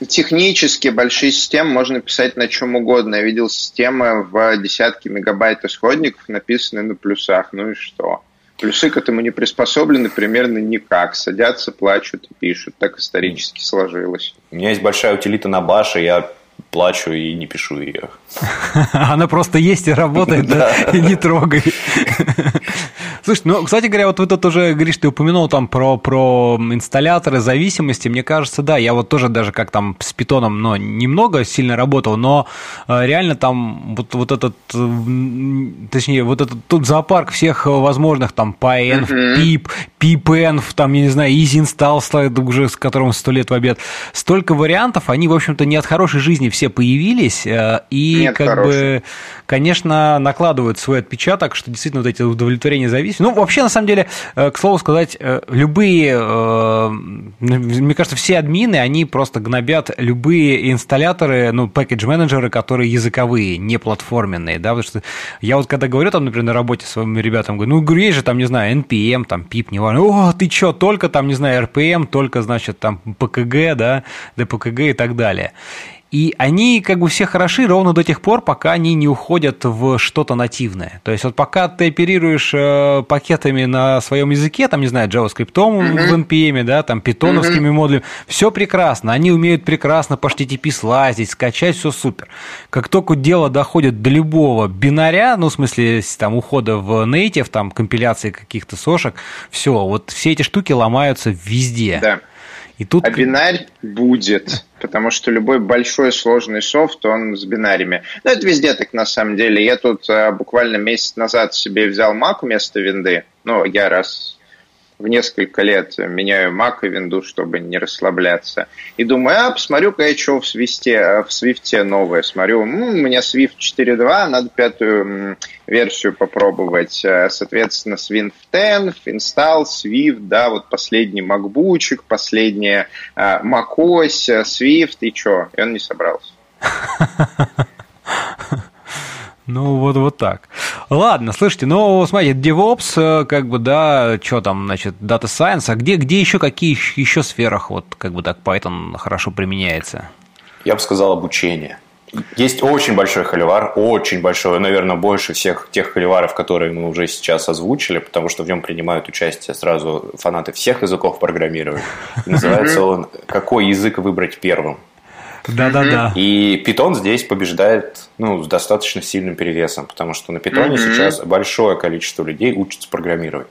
Технически большие системы можно писать на чем угодно. Я видел системы в десятки мегабайт исходников, написанные на плюсах. Ну и что? Плюсы к этому не приспособлены примерно никак. Садятся, плачут и пишут. Так исторически сложилось. У меня есть большая утилита на баше, я плачу и не пишу ее. Она просто есть и работает, да, и не трогай. Слушай, ну, кстати говоря, вот вы тут уже, Гриш, ты упомянул там про, про инсталляторы зависимости. Мне кажется, да, я вот тоже даже как там с питоном, но немного сильно работал, но э, реально там вот, вот этот, точнее, вот этот тут зоопарк всех возможных там PyEnv, PIP, PIPEnv, там, я не знаю, Easy Install, уже с которым сто лет в обед. Столько вариантов, они, в общем-то, не от хорошей жизни все появились, э, и Нет, как хороший. бы, конечно, накладывают свой отпечаток, что действительно вот эти удовлетворения зависят. Ну, вообще, на самом деле, э, к слову сказать, э, любые, мне кажется, все админы, они просто гнобят любые инсталляторы, ну, пакетж-менеджеры, которые языковые, не платформенные, да, потому что я вот когда говорю там, например, на работе с своими ребятам, говорю, ну, есть же там, не знаю, NPM, там, PIP, не важно, о, ты чё, только там, не знаю, RPM, только, значит, там, PKG, да, DPKG и так далее. И они как бы все хороши ровно до тех пор, пока они не уходят в что-то нативное. То есть вот пока ты оперируешь э, пакетами на своем языке, там, не знаю, JavaScript mm-hmm. в NPM, да, там, питоновскими mm-hmm. модулями, все прекрасно. Они умеют прекрасно по HTTP слазить, скачать, все супер. Как только дело доходит до любого бинаря, ну, в смысле, там, ухода в native, там, компиляции каких-то сошек, все, вот все эти штуки ломаются везде. Да. И тут... А бинарь будет, потому что любой большой сложный софт, он с бинарями. Ну, это везде так на самом деле. Я тут а, буквально месяц назад себе взял Mac вместо винды. Ну, я раз в несколько лет меняю Mac и Windows, чтобы не расслабляться. И думаю, а, посмотрю-ка я что в Swift, в Swift новое. Смотрю, ну, у меня Swift 4.2, надо пятую версию попробовать. Э, соответственно, Swift 10, Install, Swift, да, вот последний MacBook, последняя э, macOS, э, Swift, и что? И он не собрался. Ну, вот, вот так. Ладно, слушайте, ну, смотрите, DevOps, э, как бы, да, что там, значит, Data Science, а где, где еще, какие еще сферах, вот, как бы так, Python хорошо применяется? Я бы сказал, обучение. Есть очень большой холивар, очень большой, наверное, больше всех тех холиваров, которые мы уже сейчас озвучили, потому что в нем принимают участие сразу фанаты всех языков программирования. Называется он «Какой язык выбрать первым?». Да-да-да. И питон здесь побеждает ну, с достаточно сильным перевесом, потому что на питоне mm-hmm. сейчас большое количество людей учатся программировать.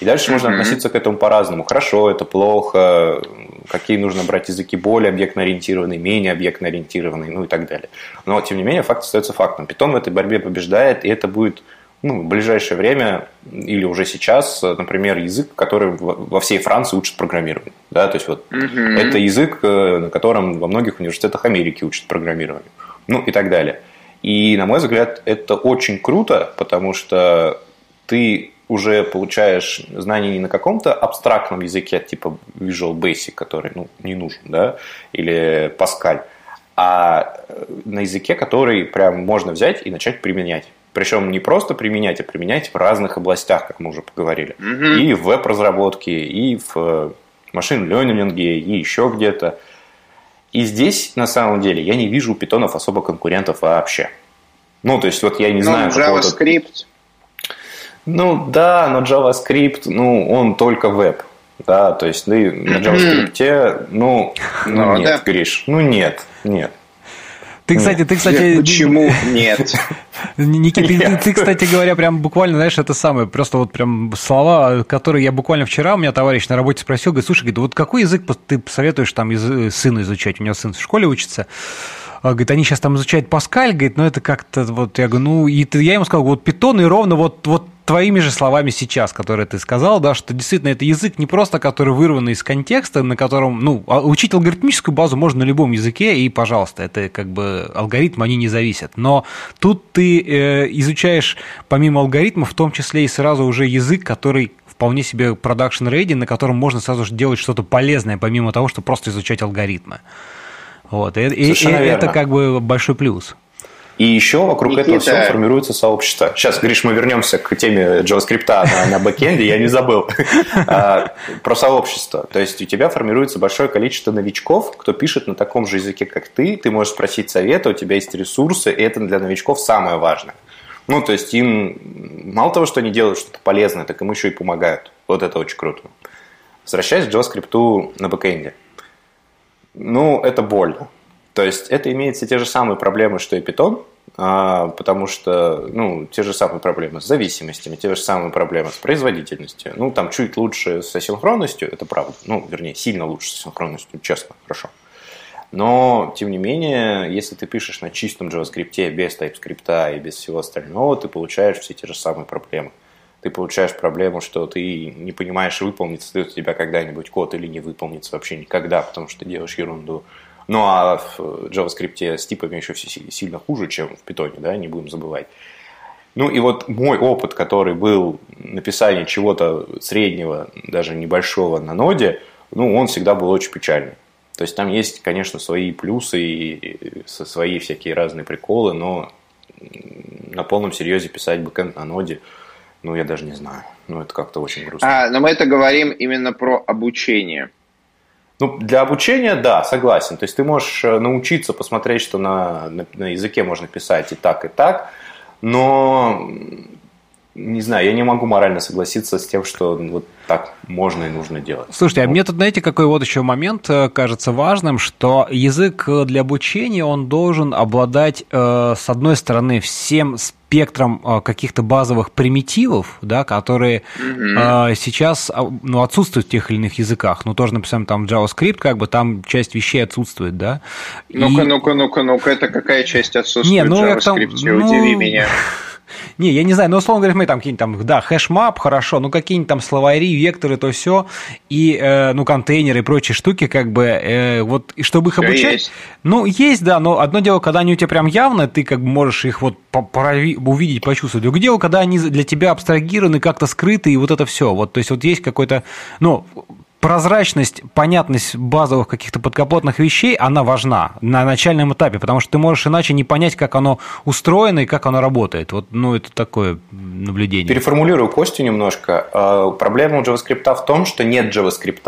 И дальше mm-hmm. можно относиться к этому по-разному. Хорошо, это плохо, какие нужно брать языки более объектно-ориентированные, менее объектно-ориентированные, ну и так далее. Но, тем не менее, факт остается фактом. Питон в этой борьбе побеждает, и это будет ну, в ближайшее время или уже сейчас, например, язык, который во всей Франции учат программирование. Да? То есть вот mm-hmm. это язык, э, на котором во многих университетах Америки учат программирование. Ну и так далее. И, на мой взгляд, это очень круто, потому что ты уже получаешь знания не на каком-то абстрактном языке, типа Visual Basic, который ну, не нужен, да, или Pascal, а на языке, который прям можно взять и начать применять. Причем не просто применять, а применять в разных областях, как мы уже поговорили. Mm-hmm. И в веб-разработке, и в машин-ленинге, и еще где-то. И здесь, на самом деле, я не вижу у питонов особо конкурентов вообще. Ну, то есть, вот я не ну, знаю... JavaScript. Ну, да, но JavaScript, ну, он только веб. Да, то есть ты на JavaScript, ну, ну, ну нет, да. Гриш, ну нет, нет. Ты, кстати, ты, кстати... Почему нет? Никита, ты, ты, кстати говоря, прям буквально, знаешь, это самое, просто вот прям слова, которые я буквально вчера, у меня товарищ на работе спросил, говорит, слушай, говорит, вот какой язык ты посоветуешь там сыну изучать? У него сын в школе учится. А, говорит, они сейчас там изучают Паскаль, говорит, но это как-то вот, я говорю, ну, и я ему сказал, вот питон и ровно вот, вот твоими же словами сейчас, которые ты сказал, да, что действительно это язык не просто, который вырван из контекста, на котором, ну, а учить алгоритмическую базу можно на любом языке, и, пожалуйста, это как бы алгоритмы, они не зависят. Но тут ты э, изучаешь помимо алгоритмов, в том числе и сразу уже язык, который вполне себе production ready, на котором можно сразу же делать что-то полезное, помимо того, что просто изучать алгоритмы. Вот. И, и, и это как бы большой плюс. И еще вокруг Никита. этого всего формируется сообщество. Сейчас, Гриш, мы вернемся к теме JavaScript на, на бэкенде, я не забыл. А, про сообщество. То есть у тебя формируется большое количество новичков, кто пишет на таком же языке, как ты. Ты можешь спросить совета, у тебя есть ресурсы, и это для новичков самое важное. Ну, то есть им мало того, что они делают что-то полезное, так им еще и помогают. Вот это очень круто. Возвращаясь к JavaScript на бэкэнде. Ну, это больно. То есть это имеет все те же самые проблемы, что и Python, а, потому что, ну, те же самые проблемы с зависимостями, те же самые проблемы с производительностью. Ну, там чуть лучше с асинхронностью, это правда. Ну, вернее, сильно лучше с асинхронностью, честно, хорошо. Но, тем не менее, если ты пишешь на чистом JavaScript, без TypeScript и без всего остального, ты получаешь все те же самые проблемы. Ты получаешь проблему, что ты не понимаешь, выполнится ли у тебя когда-нибудь код или не выполнится вообще никогда, потому что ты делаешь ерунду. Ну а в JavaScript с типами еще все сильно хуже, чем в Python, да, не будем забывать. Ну и вот мой опыт, который был написание чего-то среднего, даже небольшого на ноде, ну, он всегда был очень печальный. То есть там есть, конечно, свои плюсы и свои всякие разные приколы, но на полном серьезе писать бэкэнд на ноде, ну, я даже не знаю. Ну, это как-то очень грустно. А, но мы это говорим именно про обучение. Ну, для обучения, да, согласен. То есть ты можешь э, научиться посмотреть, что на, на, на языке можно писать и так, и так, но не знаю, я не могу морально согласиться с тем, что вот так можно и нужно делать. Слушайте, а мне тут, знаете, какой вот еще момент э, кажется важным, что язык для обучения, он должен обладать, э, с одной стороны, всем спектром э, каких-то базовых примитивов, да, которые mm-hmm. сейчас а, ну, отсутствуют в тех или иных языках. Ну, тоже, например, там JavaScript, как бы там часть вещей отсутствует, да. Ну-ка, и... ну-ка, ну-ка, ну-ка, это какая часть отсутствует не, ну, в JavaScript? Там, ну... Удиви меня. Не, я не знаю, но условно говоря, мы там какие-нибудь там, да, hashmap, хорошо, ну какие-нибудь там словари, векторы, то все, и, э, ну, контейнеры и прочие штуки, как бы, э, вот, и чтобы их обучать... Есть. Ну, есть, да, но одно дело, когда они у тебя прям явно, ты как бы можешь их вот увидеть, почувствовать. Другое дело, когда они для тебя абстрагированы, как-то скрыты, и вот это все. Вот, то есть вот есть какой-то, ну, прозрачность, понятность базовых каких-то подкапотных вещей, она важна на начальном этапе, потому что ты можешь иначе не понять, как оно устроено и как оно работает. Вот, ну, это такое наблюдение. Переформулирую Костю немножко. А, проблема у JavaScript в том, что нет JavaScript.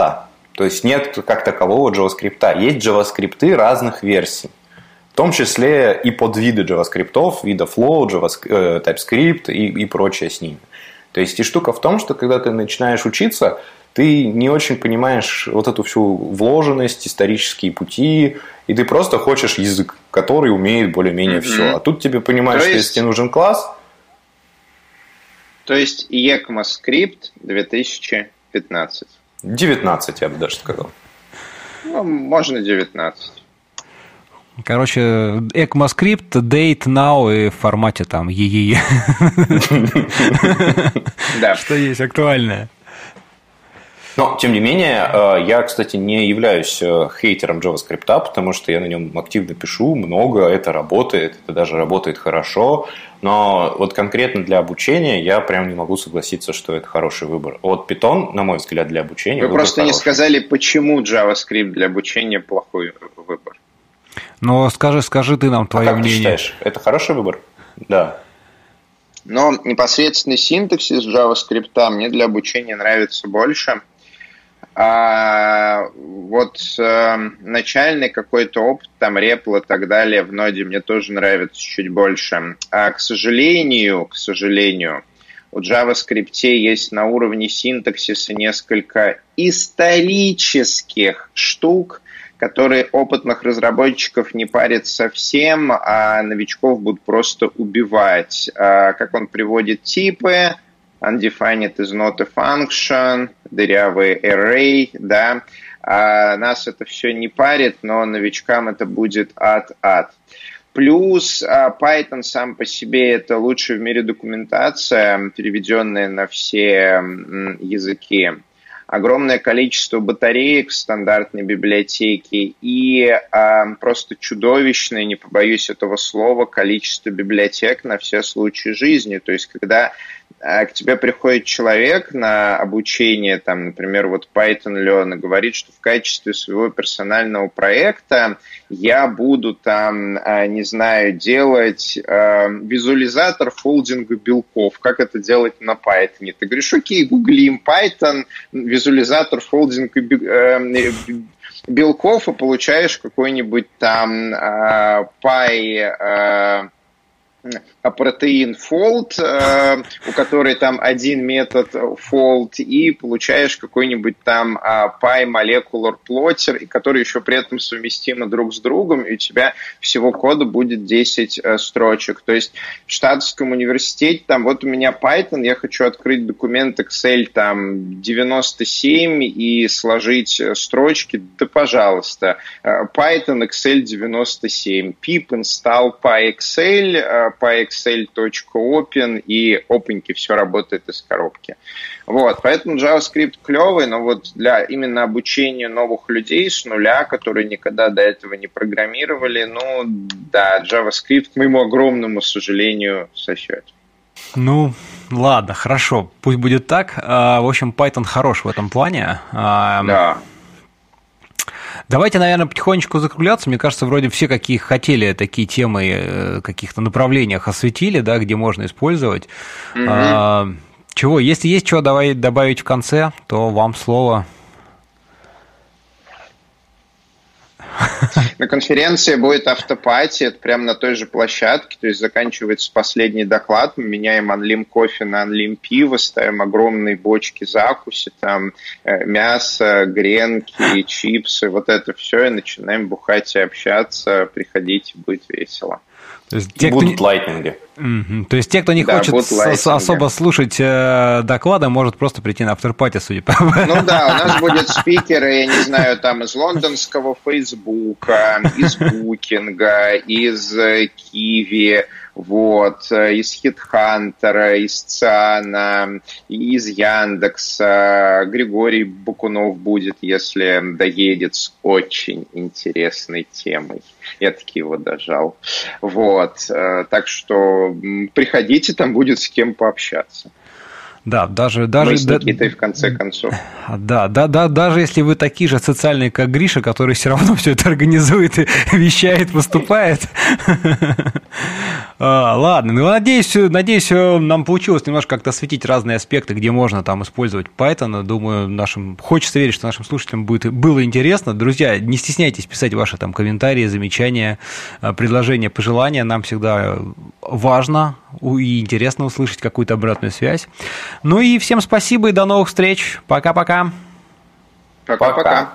То есть нет как такового JavaScript. Есть JavaScript разных версий. В том числе и под виды JavaScript, вида Flow, JavaScript, э, TypeScript и, и прочее с ними. То есть и штука в том, что когда ты начинаешь учиться, ты не очень понимаешь вот эту всю вложенность, исторические пути, и ты просто хочешь язык, который умеет более-менее mm-hmm. все. А тут тебе понимаешь, есть... что если тебе нужен класс... То есть ECMAScript 2015. 19, я бы даже сказал. Ну, можно 19. Короче, ECMAScript, date, now и в формате там ЕЕЕ. Да. Что есть актуальное. Но, тем не менее, э, я, кстати, не являюсь э, хейтером JavaScript, потому что я на нем активно пишу, много, это работает, это даже работает хорошо. Но вот конкретно для обучения я прям не могу согласиться, что это хороший выбор. Вот Python, на мой взгляд, для обучения. Вы просто хороший. не сказали, почему JavaScript для обучения плохой выбор. Но скажи, скажи ты нам твое а как мнение. Ты считаешь, это хороший выбор? Да. Но непосредственный синтаксис JavaScript мне для обучения нравится больше. А вот э, начальный какой-то опыт, там репл и так далее в ноде мне тоже нравится чуть больше. А, к сожалению, к сожалению, у JavaScript есть на уровне синтаксиса несколько исторических штук, которые опытных разработчиков не парят совсем, а новичков будут просто убивать. А, как он приводит типы, undefined is not a function, дырявый array, да, а нас это все не парит, но новичкам это будет ад-ад. Плюс а, Python сам по себе это лучшая в мире документация, переведенная на все языки. Огромное количество батареек в стандартной библиотеке и а, просто чудовищное, не побоюсь этого слова, количество библиотек на все случаи жизни. То есть, когда к тебе приходит человек на обучение, там, например, вот Python Learn, и говорит, что в качестве своего персонального проекта я буду там, а, не знаю, делать э, визуализатор фолдинга белков. Как это делать на Python? Ты говоришь, окей, гуглим Python, визуализатор фолдинга э, белков, и получаешь какой-нибудь там э, py а протеин fold, э, у которой там один метод fold, и получаешь какой-нибудь там pi molecular plotter, который еще при этом совместимы друг с другом, и у тебя всего кода будет 10 э, строчек. То есть в Штатском университете там вот у меня Python, я хочу открыть документ Excel там 97 и сложить э, строчки, да пожалуйста. Python Excel 97, pip install PyExcel, э, pyexcel.open, и опаньки, все работает из коробки. Вот, поэтому JavaScript клевый, но вот для именно обучения новых людей с нуля, которые никогда до этого не программировали, ну да, JavaScript, к моему огромному сожалению, сосет. Ну, ладно, хорошо, пусть будет так. А, в общем, Python хорош в этом плане. А, да. Давайте, наверное, потихонечку закругляться. Мне кажется, вроде все, какие хотели, такие темы э, каких-то направлениях осветили, да, где можно использовать. Mm-hmm. А, чего? Если есть давай добавить в конце, то вам слово. На конференции будет автопати, это прямо на той же площадке, то есть заканчивается последний доклад, мы меняем анлим кофе на анлим пиво, ставим огромные бочки закуси, там э, мясо, гренки, чипсы, вот это все, и начинаем бухать и общаться, приходите, будет весело. То есть те, будут кто... лайтнинги. Угу. То есть те, кто не да, хочет особо слушать э, доклады, может просто прийти на авторпати, судя по Ну да, у нас будет спикеры, я не знаю, там из лондонского Фейсбука, из Букинга, из э, Киви, вот, э, из Хитхантера, из ЦАНа, из Яндекса. Григорий Букунов будет, если доедет с очень интересной темой. Я таки его дожал. Вот, э, так что приходите, там будет с кем пообщаться. Да, даже... даже Мы с Никитой, да, в конце концов. Да, да, да, даже если вы такие же социальные, как Гриша, который все равно все это организует и вещает, выступает. А, ладно, ну надеюсь, надеюсь, нам получилось немножко как-то осветить разные аспекты, где можно там использовать Python. Думаю, нашим хочется верить, что нашим слушателям будет было интересно. Друзья, не стесняйтесь писать ваши там комментарии, замечания, а, предложения, пожелания. Нам всегда важно и интересно услышать какую-то обратную связь. Ну и всем спасибо и до новых встреч. Пока-пока. Пока-пока.